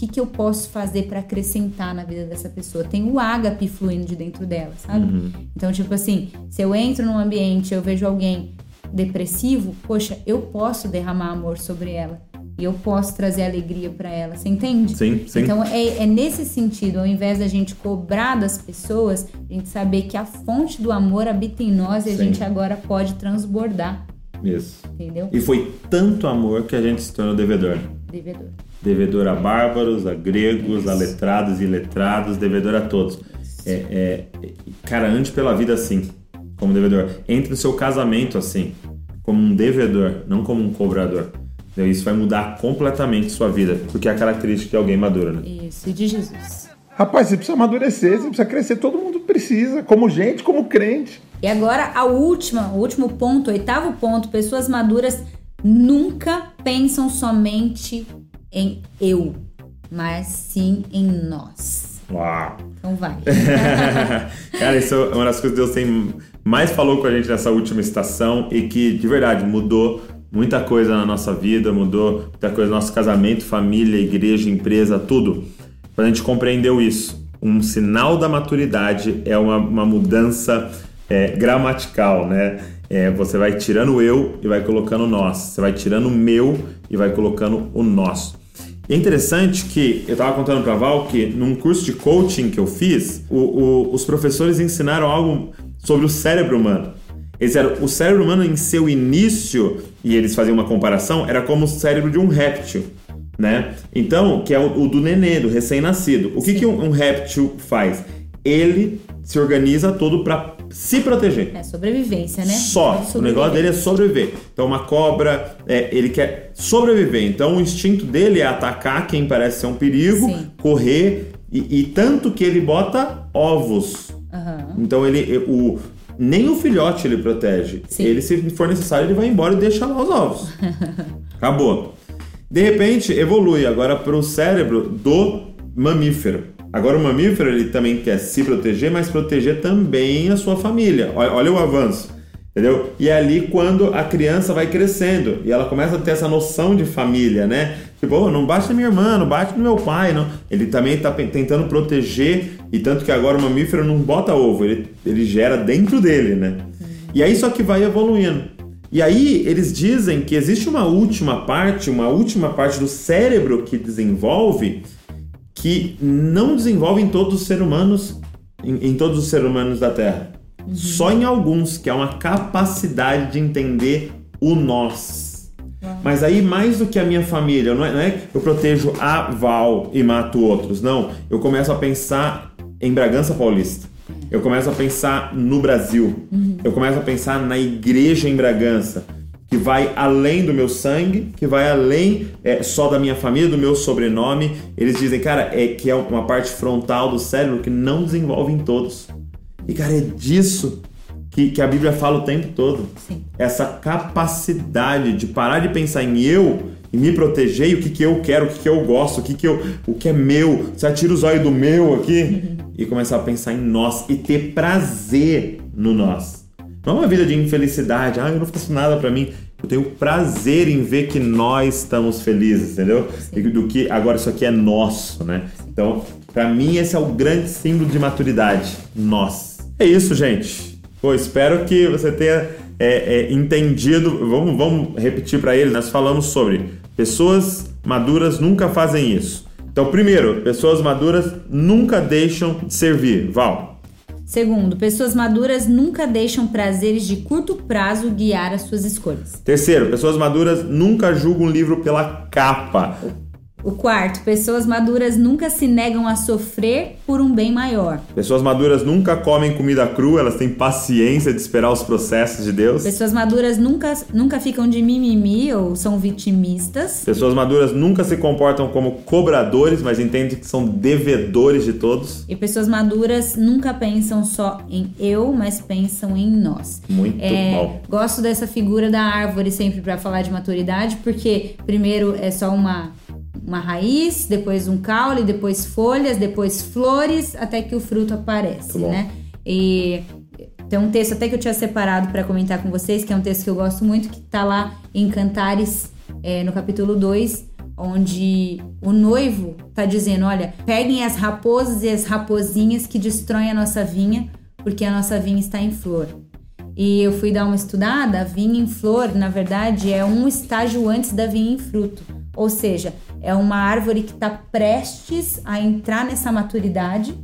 Speaker 5: que, que eu posso fazer para acrescentar na vida dessa pessoa? Tem o ágape fluindo de dentro dela, sabe? Uhum. Então, tipo assim, se eu entro num ambiente, eu vejo alguém depressivo, poxa, eu posso derramar amor sobre ela. E eu posso trazer alegria para ela, você entende?
Speaker 4: Sim, sim.
Speaker 5: Então é, é, nesse sentido, ao invés da gente cobrar das pessoas, a gente saber que a fonte do amor habita em nós e a gente agora pode transbordar.
Speaker 4: Isso.
Speaker 5: Entendeu?
Speaker 4: E foi tanto amor que a gente se tornou devedor.
Speaker 5: Devedor
Speaker 4: devedor a bárbaros, a gregos, a letrados e letrados, devedor a todos. É, é, cara, ande pela vida assim, como devedor. Entre no seu casamento assim, como um devedor, não como um cobrador. Isso vai mudar completamente sua vida, porque é a característica de alguém maduro, né?
Speaker 5: Isso, e de Jesus.
Speaker 6: Rapaz, você precisa amadurecer, você precisa crescer, todo mundo precisa, como gente, como crente.
Speaker 5: E agora a última, o último ponto, o oitavo ponto, pessoas maduras nunca pensam somente em eu, mas sim em nós.
Speaker 4: Uau!
Speaker 5: Então vai. [LAUGHS]
Speaker 4: Cara, isso é uma das coisas que Deus tem mais falou com a gente nessa última estação e que de verdade mudou muita coisa na nossa vida, mudou muita coisa no nosso casamento, família, igreja, empresa, tudo. Quando a gente compreendeu isso, um sinal da maturidade é uma, uma mudança é, gramatical, né? É, você vai tirando o eu e vai colocando o nós. Você vai tirando o meu e vai colocando o nosso. E é interessante que eu estava contando para Val que num curso de coaching que eu fiz, o, o, os professores ensinaram algo sobre o cérebro humano. Eles eram, o cérebro humano em seu início, e eles faziam uma comparação, era como o cérebro de um réptil. Né? Então, que é o, o do nenê, do recém-nascido. O que, que um, um réptil faz? Ele se organiza todo para se proteger.
Speaker 5: É sobrevivência, né?
Speaker 4: Só. O negócio dele é sobreviver. Então, uma cobra, é, ele quer sobreviver. Então, o instinto dele é atacar quem parece ser um perigo, Sim. correr, e, e, tanto que ele bota ovos.
Speaker 5: Uhum.
Speaker 4: Então, ele, o, nem o filhote ele protege. Sim. Ele, se for necessário, ele vai embora e deixa lá os ovos. [LAUGHS] Acabou. De repente, evolui agora para o cérebro do mamífero. Agora o mamífero ele também quer se proteger, mas proteger também a sua família. Olha, olha o avanço. Entendeu? E é ali quando a criança vai crescendo e ela começa a ter essa noção de família, né? Tipo, oh, não bate na minha irmã, não bate no meu pai, não. Ele também está tentando proteger e tanto que agora o mamífero não bota ovo, ele, ele gera dentro dele, né? E aí só que vai evoluindo. E aí eles dizem que existe uma última parte, uma última parte do cérebro que desenvolve que não desenvolve em todos os seres humanos, em, em todos os seres humanos da Terra. Uhum. Só em alguns, que é uma capacidade de entender o nós. Uhum. Mas aí, mais do que a minha família, não é, não é eu protejo a Val e mato outros. Não, eu começo a pensar em Bragança Paulista. Eu começo a pensar no Brasil. Uhum. Eu começo a pensar na igreja em Bragança que vai além do meu sangue, que vai além é, só da minha família, do meu sobrenome. Eles dizem, cara, é que é uma parte frontal do cérebro que não desenvolve em todos. E, cara, é disso que, que a Bíblia fala o tempo todo.
Speaker 5: Sim.
Speaker 4: Essa capacidade de parar de pensar em eu e me proteger e o que, que eu quero, o que, que eu gosto, o que, que, eu, o que é meu. Você atira os olhos do meu aqui e começar a pensar em nós e ter prazer no nós. Não é uma vida de infelicidade, ah, eu não faço nada para mim. Eu tenho prazer em ver que nós estamos felizes, entendeu? E do que agora isso aqui é nosso, né? Então, para mim esse é o grande símbolo de maturidade, nós. É isso, gente. Pô, espero que você tenha é, é, entendido. Vamos, vamos repetir para ele. Nós falamos sobre pessoas maduras nunca fazem isso. Então, primeiro, pessoas maduras nunca deixam de servir. Val.
Speaker 5: Segundo, pessoas maduras nunca deixam prazeres de curto prazo guiar as suas escolhas.
Speaker 4: Terceiro, pessoas maduras nunca julgam um livro pela capa.
Speaker 5: O quarto, pessoas maduras nunca se negam a sofrer por um bem maior.
Speaker 4: Pessoas maduras nunca comem comida crua, elas têm paciência de esperar os processos de Deus.
Speaker 5: Pessoas maduras nunca, nunca ficam de mimimi ou são vitimistas.
Speaker 4: Pessoas maduras nunca se comportam como cobradores, mas entendem que são devedores de todos.
Speaker 5: E pessoas maduras nunca pensam só em eu, mas pensam em nós.
Speaker 4: Muito
Speaker 5: É,
Speaker 4: bom.
Speaker 5: gosto dessa figura da árvore sempre para falar de maturidade, porque primeiro é só uma uma raiz, depois um caule, depois folhas, depois flores, até que o fruto aparece, né? E tem um texto até que eu tinha separado para comentar com vocês, que é um texto que eu gosto muito, que tá lá em Cantares, é, no capítulo 2, onde o noivo tá dizendo: olha, peguem as raposas e as raposinhas que destroem a nossa vinha, porque a nossa vinha está em flor. E eu fui dar uma estudada, a vinha em flor, na verdade, é um estágio antes da vinha em fruto. Ou seja, é uma árvore que está prestes a entrar nessa maturidade,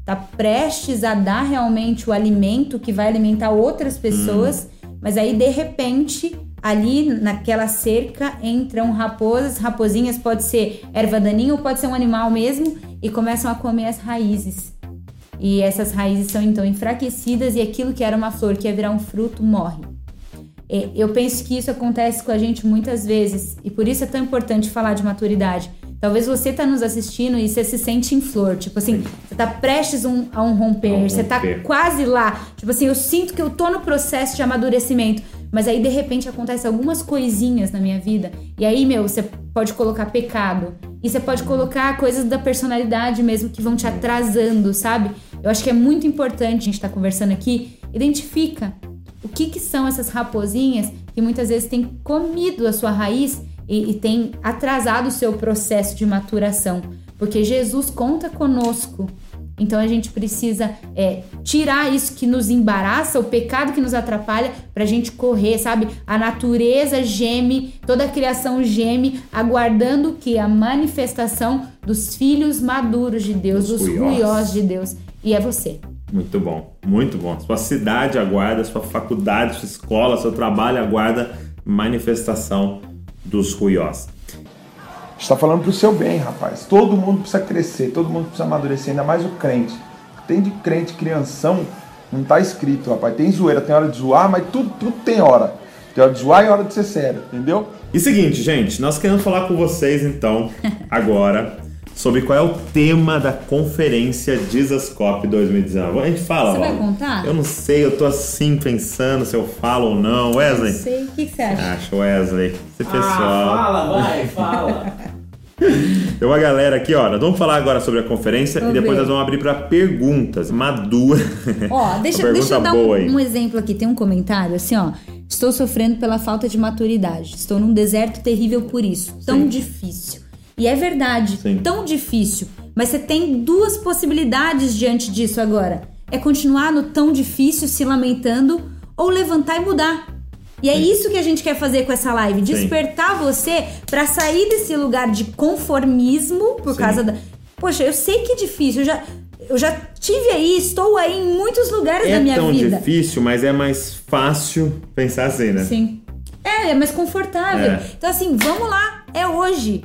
Speaker 5: está prestes a dar realmente o alimento que vai alimentar outras pessoas, mas aí de repente ali naquela cerca entram raposas, raposinhas pode ser erva daninha ou pode ser um animal mesmo e começam a comer as raízes. E essas raízes são então enfraquecidas e aquilo que era uma flor que ia virar um fruto morre. É, Eu penso que isso acontece com a gente muitas vezes e por isso é tão importante falar de maturidade. Talvez você tá nos assistindo e você se sente em flor, tipo assim, você tá prestes um- a um romper,
Speaker 4: A um
Speaker 5: você tá
Speaker 4: romper.
Speaker 5: quase lá. Tipo assim, eu sinto que eu tô no processo de amadurecimento, mas aí de repente acontece algumas coisinhas na minha vida e aí, meu, você pode colocar pecado e você pode colocar coisas da personalidade mesmo que vão te atrasando, sabe? Eu acho que é muito importante a gente estar conversando aqui, identifica o que, que são essas raposinhas que muitas vezes têm comido a sua raiz e, e tem atrasado o seu processo de maturação. Porque Jesus conta conosco. Então a gente precisa é, tirar isso que nos embaraça, o pecado que nos atrapalha, pra gente correr, sabe? A natureza geme, toda a criação geme, aguardando que a manifestação dos filhos maduros de Deus,
Speaker 4: Dos ruiós
Speaker 5: de Deus. E é você.
Speaker 4: Muito bom, muito bom. Sua cidade aguarda, sua faculdade, sua escola, seu trabalho aguarda manifestação dos ruiós.
Speaker 6: está falando pro seu bem, rapaz. Todo mundo precisa crescer, todo mundo precisa amadurecer, ainda mais o crente. Tem de crente crianção, não tá escrito, rapaz. Tem zoeira, tem hora de zoar, mas tudo, tudo tem hora. Tem hora de zoar e hora de ser sério, entendeu?
Speaker 4: E seguinte, gente, nós queremos falar com vocês então, [LAUGHS] agora, sobre qual é o tema da conferência Dizascope 2019. A gente fala,
Speaker 5: Você vai contar?
Speaker 4: Eu não sei, eu tô assim pensando se eu falo ou não. Wesley?
Speaker 5: Não sei. O que, que você acha?
Speaker 4: Acho, Wesley. Esse
Speaker 7: Ah,
Speaker 4: pessoal.
Speaker 7: fala, vai, fala. [LAUGHS]
Speaker 4: Tem uma galera aqui, ó. Nós vamos falar agora sobre a conferência
Speaker 5: Vamos
Speaker 4: e depois
Speaker 5: ver.
Speaker 4: nós vamos abrir para perguntas. Madura.
Speaker 5: Ó, [LAUGHS] deixa, deixa eu dar um, um exemplo aqui. Tem um comentário assim, ó. Estou sofrendo pela falta de maturidade. Estou num deserto terrível por isso. Tão
Speaker 4: Sim.
Speaker 5: difícil. E é verdade,
Speaker 4: Sim.
Speaker 5: tão difícil. Mas você tem duas possibilidades diante disso agora. É continuar no tão difícil, se lamentando, ou levantar e mudar. E é isso que a gente quer fazer com essa live, despertar você pra sair desse lugar de conformismo por
Speaker 4: Sim.
Speaker 5: causa da. Poxa, eu sei que é difícil, eu já, eu já tive aí, estou aí em muitos lugares
Speaker 4: É
Speaker 5: da minha
Speaker 4: tão
Speaker 5: vida.
Speaker 4: difícil, mas é mais fácil pensar assim, né?
Speaker 5: Sim. É, é mais confortável.
Speaker 4: É.
Speaker 5: Então, assim, vamos lá, é hoje.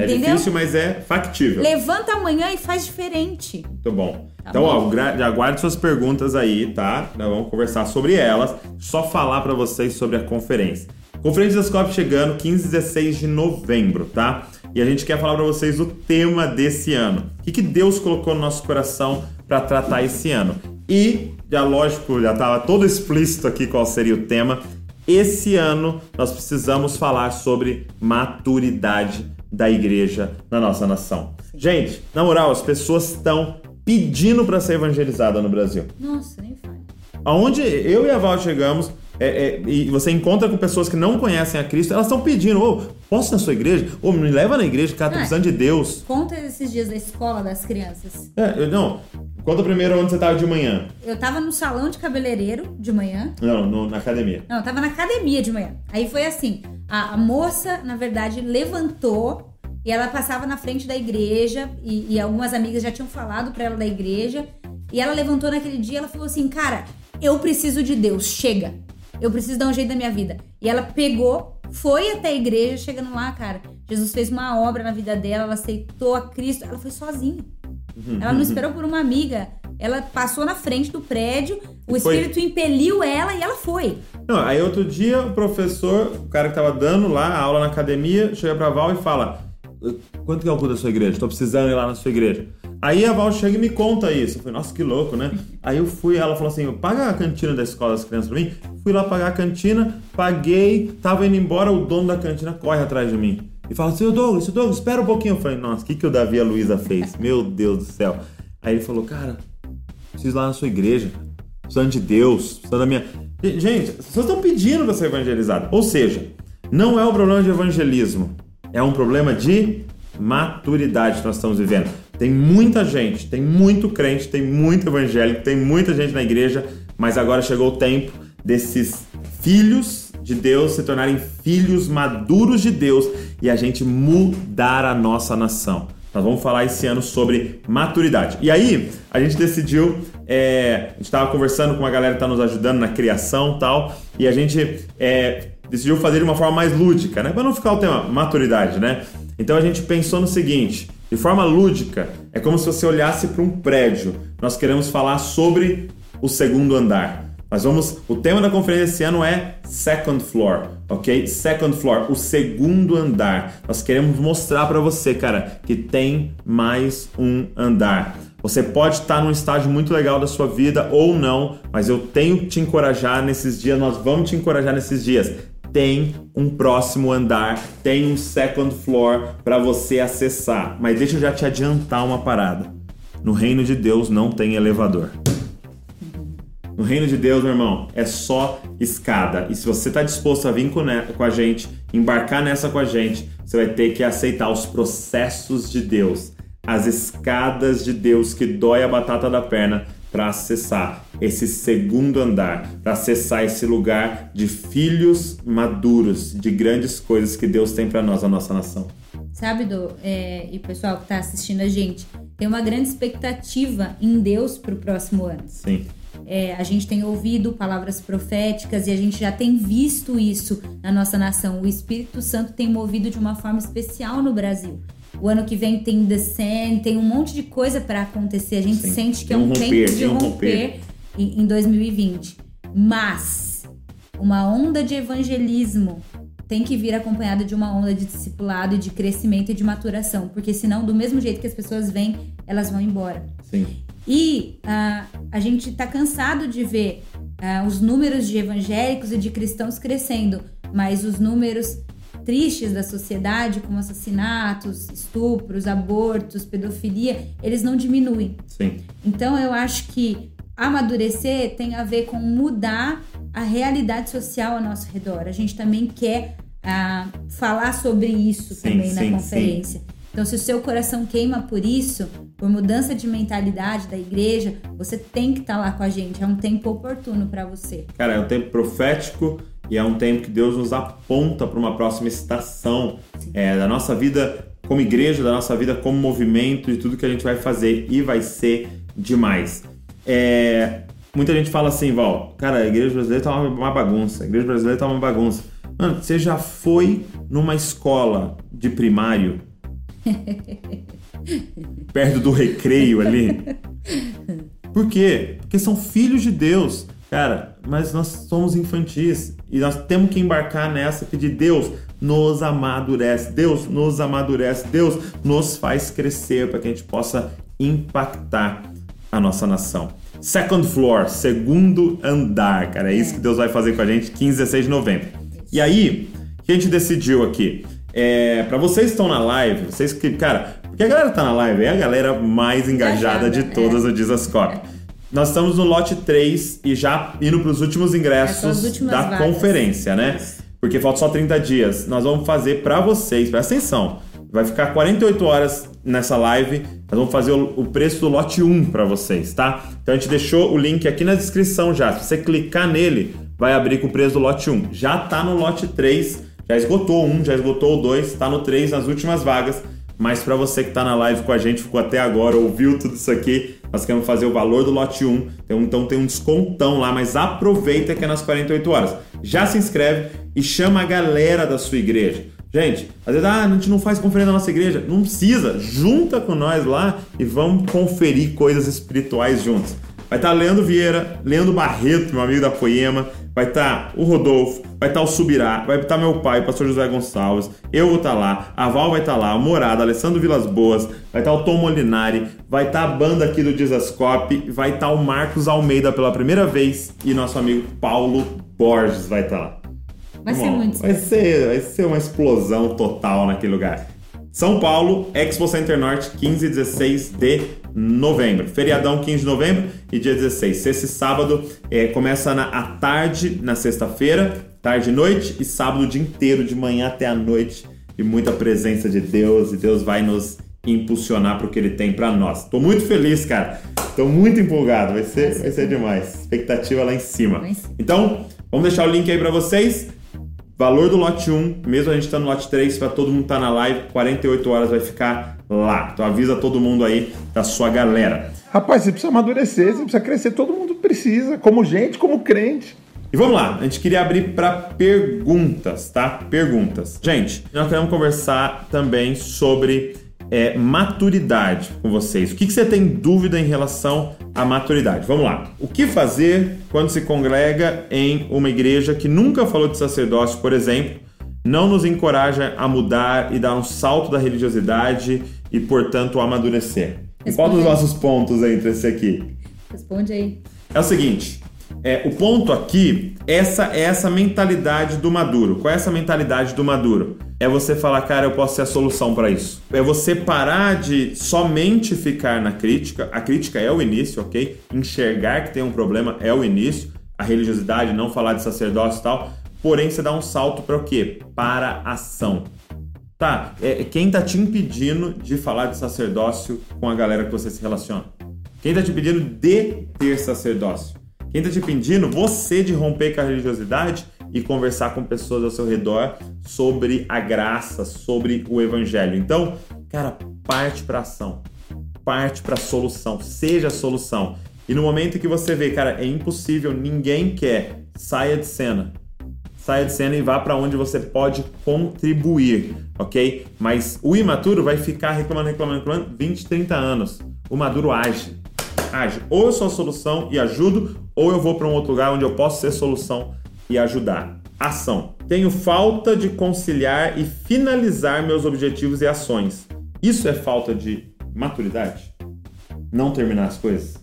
Speaker 4: É
Speaker 5: entendeu?
Speaker 4: difícil, mas é factível.
Speaker 5: Levanta amanhã e faz diferente.
Speaker 4: Muito bom.
Speaker 5: Tá
Speaker 4: então,
Speaker 5: bom.
Speaker 4: ó, aguarde suas perguntas aí, tá? Nós vamos conversar sobre elas. Só falar pra vocês sobre a conferência. Conferência das COP chegando 15 e 16 de novembro, tá? E a gente quer falar pra vocês o tema desse ano. O que, que Deus colocou no nosso coração pra tratar esse ano? E, já lógico, já tava todo explícito aqui qual seria o tema. Esse ano nós precisamos falar sobre maturidade da igreja na nossa nação. Gente, na moral, as pessoas estão pedindo para ser evangelizada no Brasil.
Speaker 5: Nossa, nem fale.
Speaker 4: Aonde eu e a Val chegamos, é, é, e você encontra com pessoas que não conhecem a Cristo, elas estão pedindo, ô, posso ir na sua igreja? Ô, me leva na igreja, cara, tô
Speaker 5: Ah,
Speaker 4: precisando de Deus.
Speaker 5: Conta esses dias da escola das crianças.
Speaker 4: É, eu- não, conta primeiro onde você tava de manhã.
Speaker 5: Eu tava no salão de cabeleireiro de manhã.
Speaker 4: Não, no- na academia.
Speaker 5: Não, eu tava na academia de manhã. Aí foi assim: a, a moça, na verdade, levantou e ela passava na frente da igreja e, e algumas amigas já tinham falado pra ela da igreja. E ela levantou naquele dia e ela falou assim: Cara, eu preciso de Deus, chega. Eu preciso dar um jeito da minha vida. E ela pegou, foi até a igreja, chegando lá, cara. Jesus fez uma obra na vida dela, ela aceitou a Cristo, ela foi sozinha. Ela não esperou por uma amiga. Ela passou na frente do prédio, o
Speaker 4: Foi.
Speaker 5: Espírito impeliu ela e ela foi.
Speaker 4: Não, aí outro dia o professor, o cara que tava dando lá a aula na academia, chega pra Val e fala: Quanto que é o culto da sua igreja? Tô precisando ir lá na sua igreja. Aí a Val chega e me conta isso. Eu falei, nossa, que louco, né? Aí eu fui, ela falou assim: paga a cantina da escola das crianças pra mim. Fui lá pagar a cantina, paguei, tava indo embora, o dono da cantina corre atrás de mim. E fala ô Douglas, ô Douglas, espera um pouquinho. Eu falei, nossa, o que, que o Davi e a Luísa fez? Meu Deus do céu. Aí ele falou, cara, preciso ir lá na sua igreja. Precisando de Deus, precisando da minha. Gente, as pessoas estão pedindo para ser evangelizado. Ou seja, não é um problema de evangelismo, é um problema de maturidade que nós estamos vivendo. Tem muita gente, tem muito crente, tem muito evangélico, tem muita gente na igreja, mas agora chegou o tempo desses filhos de Deus se tornarem filhos maduros de Deus e a gente mudar a nossa nação. Nós vamos falar esse ano sobre maturidade. E aí, a gente decidiu. é, a gente estava conversando com uma galera que está nos ajudando na criação tal. E a gente é, decidiu fazer de uma forma mais lúdica, né? Para não ficar o tema maturidade, né? Então a gente pensou no seguinte: de forma lúdica, é como se você olhasse para um prédio. Nós queremos falar sobre o segundo andar. Nós vamos. O tema da conferência esse ano é Second Floor, ok? Second Floor, o segundo andar. Nós queremos mostrar para você, cara, que tem mais um andar. Você pode estar num estágio muito legal da sua vida ou não, mas eu tenho que te encorajar nesses dias. Nós vamos te encorajar nesses dias. Tem um próximo andar, tem um second floor para você acessar. Mas deixa eu já te adiantar uma parada. No reino de Deus não tem elevador. No reino de Deus, meu irmão, é só escada. E se você está disposto a vir com, a gente, embarcar nessa com a gente, você vai ter que aceitar os processos de Deus, as escadas de Deus que dói a batata da perna para acessar esse segundo andar, para acessar esse lugar de filhos maduros, de grandes coisas que Deus tem para nós, a nossa nação.
Speaker 5: Sabe, do, é, e o pessoal que tá assistindo a gente, tem uma grande expectativa em Deus pro próximo ano.
Speaker 4: Sim.
Speaker 5: É, a gente tem ouvido palavras proféticas e a gente já tem visto isso na nossa nação. O Espírito Santo tem movido de uma forma especial no Brasil. O ano que vem tem The Sand, tem um monte de coisa para acontecer. A gente
Speaker 4: Sim.
Speaker 5: sente que
Speaker 4: Tem
Speaker 5: é
Speaker 4: um romper,
Speaker 5: tempo de
Speaker 4: um
Speaker 5: romper,
Speaker 4: romper.
Speaker 5: em, em 2020. Mas uma onda de evangelismo tem que vir acompanhada de uma onda de discipulado e de crescimento e de maturação, porque senão, do mesmo jeito que as pessoas vêm, elas vão embora.
Speaker 4: Sim.
Speaker 5: E ah, a gente tá cansado de ver ah, os números de evangélicos e de cristãos crescendo, mas os números tristes da sociedade, como assassinatos, estupros, abortos, pedofilia, eles não diminuem.
Speaker 4: Sim.
Speaker 5: Então eu acho que amadurecer tem a ver com mudar a realidade social ao nosso redor. A gente também quer ah, falar sobre isso
Speaker 4: Sim,
Speaker 5: também
Speaker 4: sim,
Speaker 5: na conferência. Então, se o seu coração queima por isso, por mudança de mentalidade da igreja, você tem que estar lá com a gente. É um tempo oportuno para você.
Speaker 4: Cara, é um tempo profético e é um tempo que Deus nos aponta para uma próxima estação é, da nossa vida como igreja, da nossa vida como movimento, de tudo que a gente vai fazer e vai ser demais. É, muita gente fala assim, Val, cara, a igreja brasileira tá uma, uma bagunça, a igreja brasileira tá uma bagunça. Mano, você já foi numa escola de primário? [LAUGHS] perto do recreio ali? Por quê? Porque são filhos de Deus. Cara, mas nós somos infantis e nós temos que embarcar nessa pedir Deus nos amadurece, Deus nos amadurece, Deus nos faz crescer para que a gente possa impactar a nossa nação. Second floor, segundo andar, cara, é isso que Deus vai fazer com a gente 15 16 de novembro. E aí, o que a gente decidiu aqui? É, para vocês que estão na live, vocês que, cara, porque a galera que tá na live é a galera mais engajada
Speaker 5: Engajada,
Speaker 4: de
Speaker 5: é.
Speaker 4: todas o Dizascope. nós estamos no lote 3 e já indo para os últimos ingressos
Speaker 5: últimas
Speaker 4: da
Speaker 5: vagas.
Speaker 4: conferência, né?
Speaker 5: Isso.
Speaker 4: Porque falta só 30 dias. Nós vamos fazer para vocês, presta atenção. Vai ficar 48 horas nessa live. Nós vamos fazer o, o preço do lote 1 para vocês, tá? Então a gente deixou o link aqui na descrição já. Se você clicar nele, vai abrir com o preço do lote 1. Já tá no lote 3, já esgotou um, já esgotou o 2, tá no 3 nas últimas vagas. Mas para você que tá na live com a gente, ficou até agora, ouviu tudo isso aqui, nós queremos fazer o valor do lote 1. Então, então tem um descontão lá, mas aproveita que é nas 48 horas. Já se inscreve e chama a galera da sua igreja. Gente, às vezes ah, a gente não faz conferência na nossa igreja. Não precisa. Junta com nós lá e vamos conferir coisas espirituais juntos. Vai estar Leandro Vieira, Leandro Barreto, meu amigo da Poema, vai estar o Rodolfo, vai estar o Subirá, vai estar meu pai, o pastor José Gonçalves, eu vou estar lá, a Val vai estar lá, o Morada, Alessandro Vilas Boas, vai estar o Tom Molinari, vai estar a banda aqui do Dizascope, vai estar o Marcos Almeida pela primeira vez e nosso amigo Paulo Borges vai estar lá.
Speaker 5: Vai ser muito
Speaker 4: vai ser, vai ser uma explosão total naquele lugar. São Paulo, Expo Center Norte, 15 e 16 de novembro. Feriadão 15 de novembro e dia 16. Sexta e sábado é, começa na, à tarde, na sexta-feira, tarde e noite, e sábado o dia inteiro, de manhã até a noite. E muita presença de Deus, e Deus vai nos impulsionar para o que Ele tem para nós. Tô muito feliz, cara. Tô muito empolgado, vai ser, vai ser demais. Expectativa. Lá em cima. Então, vamos deixar o link aí para vocês. Valor do lote 1, mesmo a gente estando no lote 3, para todo mundo estar na live, 48 horas vai ficar lá. Então avisa todo mundo aí da sua galera.
Speaker 6: Rapaz, você precisa amadurecer, você precisa crescer. Todo mundo precisa, como gente, como crente.
Speaker 4: E vamos lá, a gente queria abrir para perguntas, tá? Perguntas. Gente, nós queremos conversar também sobre é, maturidade com vocês. O que, que você tem dúvida em relação à maturidade? Vamos lá. O que fazer quando se congrega em uma igreja que nunca falou de sacerdócio, por exemplo, não nos encoraja a mudar e dar um salto da religiosidade e, portanto, amadurecer? Qual dos nossos pontos entre esse aqui?
Speaker 5: Responde aí.
Speaker 4: É o seguinte, é, o ponto aqui, essa é essa mentalidade do maduro. Qual é essa mentalidade do maduro? É você falar, cara, eu posso ser a solução para isso. É você parar de somente ficar na crítica. A crítica é o início, ok? Enxergar que tem um problema é o início. A religiosidade, não falar de sacerdócio e tal. Porém, você dá um salto para o quê? Para a ação. Tá, é, quem tá te impedindo de falar de sacerdócio com a galera que você se relaciona? Quem tá te impedindo de ter sacerdócio? Quem tá te impedindo você de romper com a religiosidade e conversar com pessoas ao seu redor sobre a graça, sobre o evangelho? Então, cara, parte pra ação. Parte pra solução. Seja a solução. E no momento que você vê, cara, é impossível, ninguém quer, saia de cena saia de cena e vá para onde você pode contribuir, ok? Mas o imaturo vai ficar reclamando, reclamando, reclamando 20, 30 anos. O maduro age. Age. Ou eu sou a solução e ajudo, ou eu vou para um outro lugar onde eu posso ser solução e ajudar. Ação. Tenho falta de conciliar e finalizar meus objetivos e ações. Isso é falta de maturidade? Não terminar as coisas?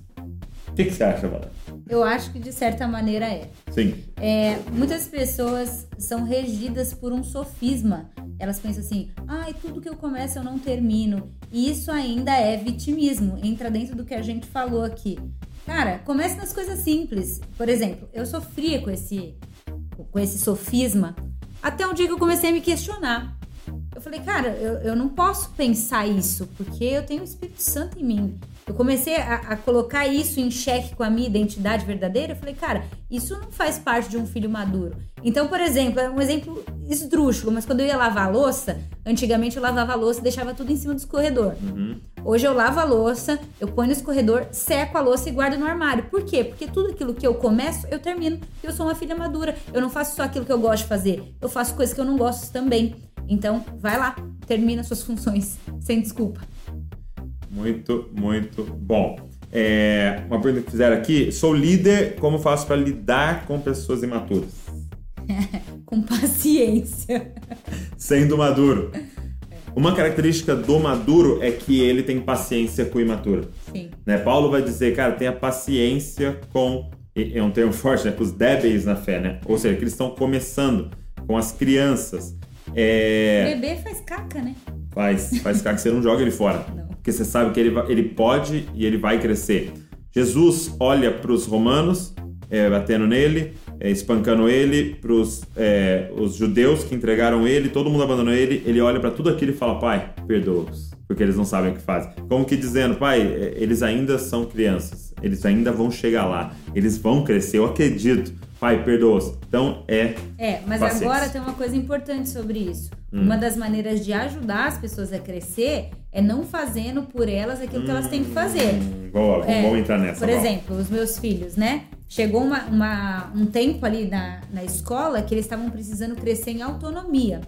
Speaker 4: O que, que você acha, Valéria?
Speaker 5: Eu acho que de certa maneira é.
Speaker 4: Sim.
Speaker 5: É, muitas pessoas são regidas por um sofisma. Elas pensam assim: ai, tudo que eu começo eu não termino. E isso ainda é vitimismo. Entra dentro do que a gente falou aqui. Cara, comece nas coisas simples. Por exemplo, eu sofria com esse, com esse sofisma até um dia que eu comecei a me questionar. Eu falei, cara, eu, eu não posso pensar isso, porque eu tenho o Espírito Santo em mim. Eu comecei a, a colocar isso em xeque com a minha identidade verdadeira. Eu falei, cara, isso não faz parte de um filho maduro. Então, por exemplo, é um exemplo esdrúxulo, mas quando eu ia lavar a louça, antigamente eu lavava a louça e deixava tudo em cima do escorredor. Hoje eu lavo a louça, eu ponho no escorredor, seco a louça e guardo no armário. Por quê? Porque tudo aquilo que eu começo, eu termino. Eu sou uma filha madura. Eu não faço só aquilo que eu gosto de fazer. Eu faço coisas que eu não gosto também. Então, vai lá, termina suas [LAUGHS] funções sem desculpa.
Speaker 4: Muito, muito bom. É, uma pergunta que fizeram aqui: sou líder, como faço para lidar com pessoas imaturas? [LAUGHS]
Speaker 5: Com paciência.
Speaker 4: Sendo maduro. Uma característica do maduro é que ele tem paciência com o imaturo.
Speaker 5: Sim.
Speaker 4: Né? Paulo vai dizer, cara, tenha paciência com. É um termo [LAUGHS] forte, né? Com os débeis na fé, né? Ou seja, que eles estão começando, com as crianças. É,
Speaker 5: Bebê faz caca, né?
Speaker 4: Faz, faz que você não joga ele fora.
Speaker 5: Não.
Speaker 4: Porque você sabe que ele, ele pode e ele vai crescer. Jesus olha para os romanos, é, batendo nele, é, espancando ele, para é, os judeus que entregaram ele, todo mundo abandonou ele. Ele olha para tudo aquilo e fala: Pai, perdoa-os, porque eles não sabem o que fazem. Como que dizendo: Pai, é, eles ainda são crianças, eles ainda vão chegar lá, eles vão crescer, eu acredito. Pai, perdoa-os. Então é.
Speaker 5: É, mas paciência. agora tem uma coisa importante sobre isso. Hum. Uma das maneiras de ajudar as pessoas a crescer é não fazendo por elas aquilo hum. que elas têm que fazer.
Speaker 4: Hum, boa, é, vamos entrar nessa.
Speaker 5: Por exemplo, os meus filhos, né? Chegou uma, uma, um tempo ali na, na escola que eles estavam precisando crescer em autonomia.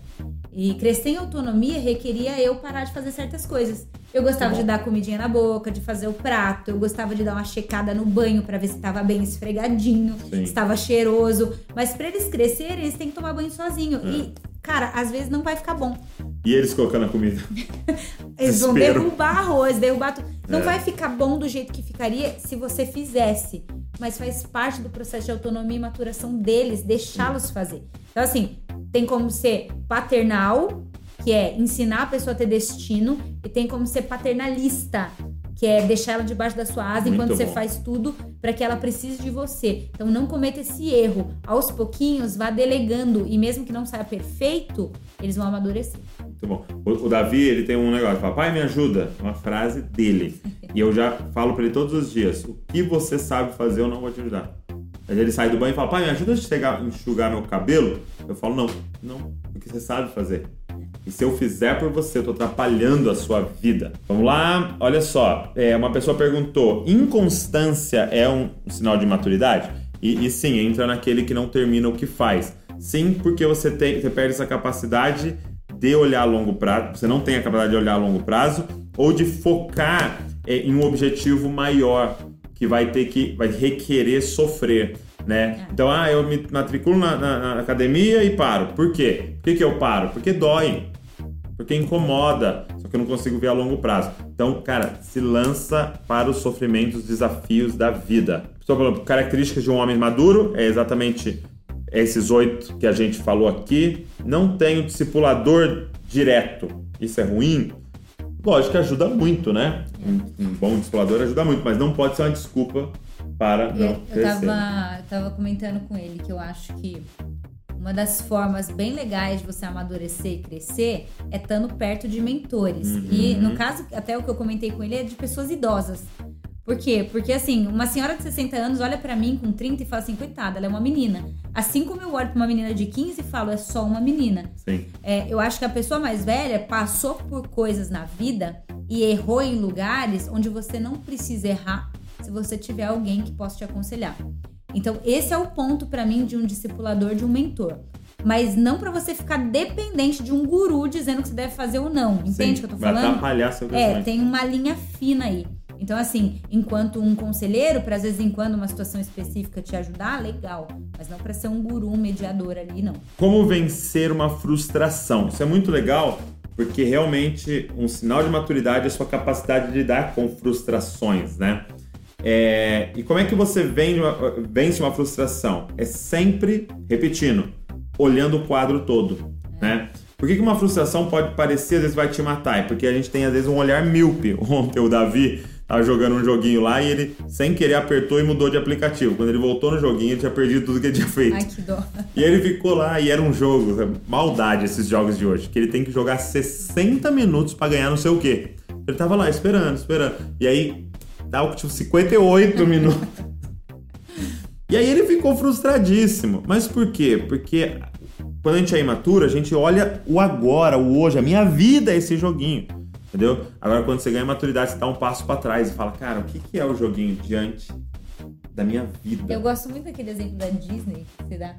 Speaker 5: E crescer em autonomia requeria eu parar de fazer certas coisas. Eu gostava de dar comidinha na boca, de fazer o prato, eu gostava de dar uma checada no banho para ver se estava bem esfregadinho, se estava cheiroso. Mas para eles crescerem, eles têm que tomar banho sozinho. É. E, cara, às vezes não vai ficar bom.
Speaker 4: E eles colocando a comida? [LAUGHS]
Speaker 5: eles vão derrubar arroz, derrubar tudo. Não é. vai ficar bom do jeito que ficaria se você fizesse. Mas faz parte do processo de autonomia e maturação deles, deixá-los fazer. Então, assim, tem como ser paternal, que é ensinar a pessoa a ter destino, e tem como ser paternalista, que é deixar ela debaixo da sua asa Muito enquanto bom. você faz tudo para que ela precise de você. Então não cometa esse erro. Aos pouquinhos, vá delegando e mesmo que não saia perfeito, eles vão amadurecer.
Speaker 4: Muito bom. O, o Davi, ele tem um negócio, papai me ajuda, uma frase dele. [LAUGHS] e eu já falo para ele todos os dias, o que você sabe fazer, eu não vou te ajudar. Aí ele sai do banho e fala, pai, me ajuda a enxugar meu cabelo? Eu falo, não, não, porque você sabe fazer. E se eu fizer por você, eu tô atrapalhando a sua vida. Vamos lá, olha só. É, uma pessoa perguntou: inconstância é um sinal de maturidade? E, e, sim, entra naquele que não termina o que faz. Sim, porque você tem, você perde essa capacidade de olhar a longo prazo, você não tem a capacidade de olhar a longo prazo, ou de focar é, em um objetivo maior que vai ter que vai requerer sofrer né? É. Então, ah, eu me matriculo na, na, na, academia e paro. Por quê? Por que, que eu paro? Porque dói. Porque incomoda. Só que eu não consigo ver a longo prazo. Então, cara, se lança para os sofrimentos, desafios da vida. Estou falando, características de um homem maduro é exatamente esses oito que a gente falou aqui. Não tem o discipulador direto. Isso é ruim? Lógico que ajuda muito, né? Um, um bom discipulador ajuda muito, mas não pode ser uma desculpa para não eu,
Speaker 5: eu tava, eu tava comentando com ele que eu acho que uma das formas bem legais de você amadurecer e crescer é estando perto de mentores. Uhum. E no caso, até o que eu comentei com ele é de pessoas idosas. Por quê? Porque assim, uma senhora de 60 anos olha para mim com 30 e fala assim, coitada, ela é uma menina. Assim como eu olho pra uma menina de 15 e falo, é só uma menina.
Speaker 4: Sim.
Speaker 5: É, eu acho que a pessoa mais velha passou por coisas na vida e errou em lugares onde você não precisa errar se você tiver alguém que possa te aconselhar. Então, esse é o ponto para mim de um discipulador, de um mentor. Mas não para você ficar dependente de um guru dizendo que você deve fazer ou não. Entende o que eu tô falando? Vai
Speaker 4: atrapalhar seu
Speaker 5: É, tem uma linha fina aí. Então, assim, enquanto um conselheiro, para às vezes em quando uma situação específica te ajudar, legal. Mas não para ser um guru, um mediador ali, não.
Speaker 4: Como vencer uma frustração? Isso é muito legal, porque realmente um sinal de maturidade é a sua capacidade de lidar com frustrações, né? É, e como é que você vence uma frustração? É sempre, repetindo, olhando o quadro todo, né? Por que, que uma frustração pode parecer, às vezes vai te matar? É porque a gente tem, às vezes, um olhar míope. [LAUGHS] Ontem o Davi tava jogando um joguinho lá e ele, sem querer, apertou e mudou de aplicativo. Quando ele voltou no joguinho, ele tinha perdido tudo que ele tinha feito.
Speaker 5: Ai, que dó. [LAUGHS]
Speaker 4: E ele ficou lá e era um jogo, maldade esses jogos de hoje, que ele tem que jogar 60 minutos para ganhar não sei o quê. Ele tava lá esperando, esperando. E aí Dava tipo 58 minutos. E aí ele ficou frustradíssimo. Mas por quê? Porque quando a gente é imaturo, a gente olha o agora, o hoje. A minha vida é esse joguinho. Entendeu? Agora, quando você ganha maturidade, você dá um passo para trás e fala, cara, o que, que é o joguinho diante da minha vida?
Speaker 5: Eu gosto muito daquele exemplo da Disney que você dá.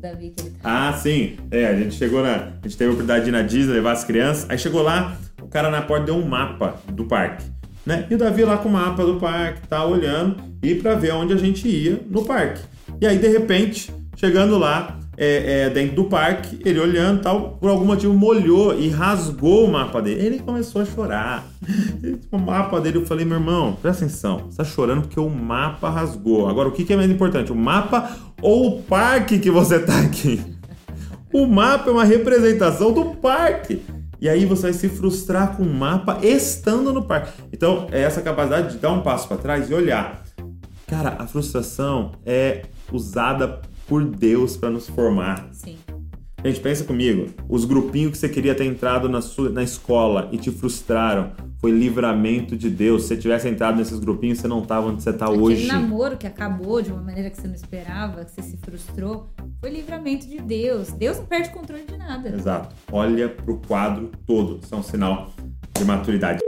Speaker 5: Davi, que ele tá.
Speaker 4: Ah, sim. É, a gente chegou na. A gente teve a oportunidade de ir na Disney, levar as crianças. Aí chegou lá, o cara na porta deu um mapa do parque. Né? E o Davi lá com o mapa do parque, tá olhando e para ver onde a gente ia no parque. E aí, de repente, chegando lá, é, é, dentro do parque, ele olhando tal, por algum motivo molhou e rasgou o mapa dele. Ele começou a chorar. [LAUGHS] O mapa dele, eu falei, meu irmão, presta atenção, você tá chorando porque o mapa rasgou. Agora, o que é mais importante, o mapa ou o parque que você tá aqui? [LAUGHS] O mapa é uma representação do parque. E aí você vai se frustrar com o mapa estando no parque. Então, é essa capacidade de dar um passo para trás e olhar.
Speaker 8: Cara, a frustração é usada por Deus para nos formar.
Speaker 5: Sim.
Speaker 8: Gente, pensa comigo. Os grupinhos que você queria ter entrado na, sua, na escola e te frustraram foi livramento de Deus. Se você tivesse entrado nesses grupinhos, você não tava onde você tá
Speaker 5: Aquele
Speaker 8: hoje.
Speaker 5: namoro que acabou de uma maneira que você não esperava, que você se frustrou, foi livramento de Deus. Deus não perde controle de nada.
Speaker 8: Exato. Olha pro quadro todo. Isso é um sinal de maturidade.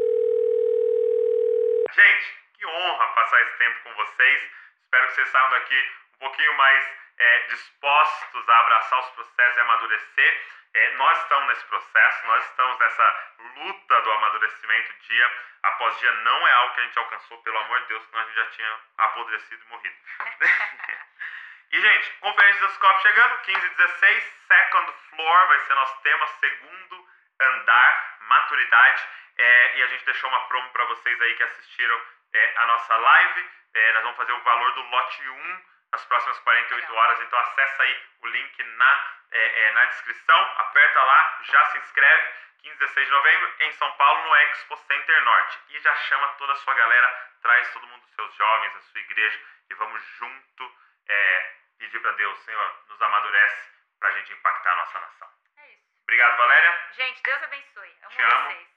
Speaker 4: Gente, que honra passar esse tempo com vocês. Espero que vocês saiam daqui um pouquinho mais é, dispostos a abraçar os processos e amadurecer. É, nós estamos nesse processo, nós estamos nessa luta do amadurecimento dia após dia. Não é algo que a gente alcançou, pelo amor de Deus, senão a gente já tinha apodrecido e morrido. [LAUGHS] e, gente, Conferência das Copos chegando, 15 e 16, Second Floor vai ser nosso tema, segundo andar, maturidade. É, e a gente deixou uma promo para vocês aí que assistiram é, a nossa live. É, nós vamos fazer o valor do lote 1 nas próximas 48 horas. Então acessa aí o link na, é, é, na descrição, aperta lá, já se inscreve. 15 16 de novembro em São Paulo, no Expo Center Norte. E já chama toda a sua galera, traz todo mundo, seus jovens, a sua igreja, e vamos junto é, pedir para Deus, Senhor, nos amadurece para a gente impactar a nossa nação.
Speaker 9: É isso.
Speaker 4: Obrigado, Valéria.
Speaker 9: Gente, Deus abençoe. Amo
Speaker 4: Te amo.
Speaker 9: vocês.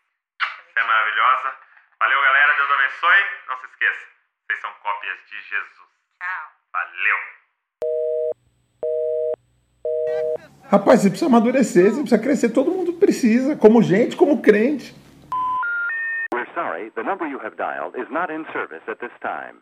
Speaker 4: Você é maravilhosa. Valeu, galera. Deus abençoe. Não se esqueça, vocês são cópias de Jesus.
Speaker 9: Tchau.
Speaker 4: Valeu.
Speaker 6: Rapaz, você precisa amadurecer, você precisa crescer, todo mundo precisa, como gente, como crente.
Speaker 7: We're sorry, the number you have dialed is not in service at this time.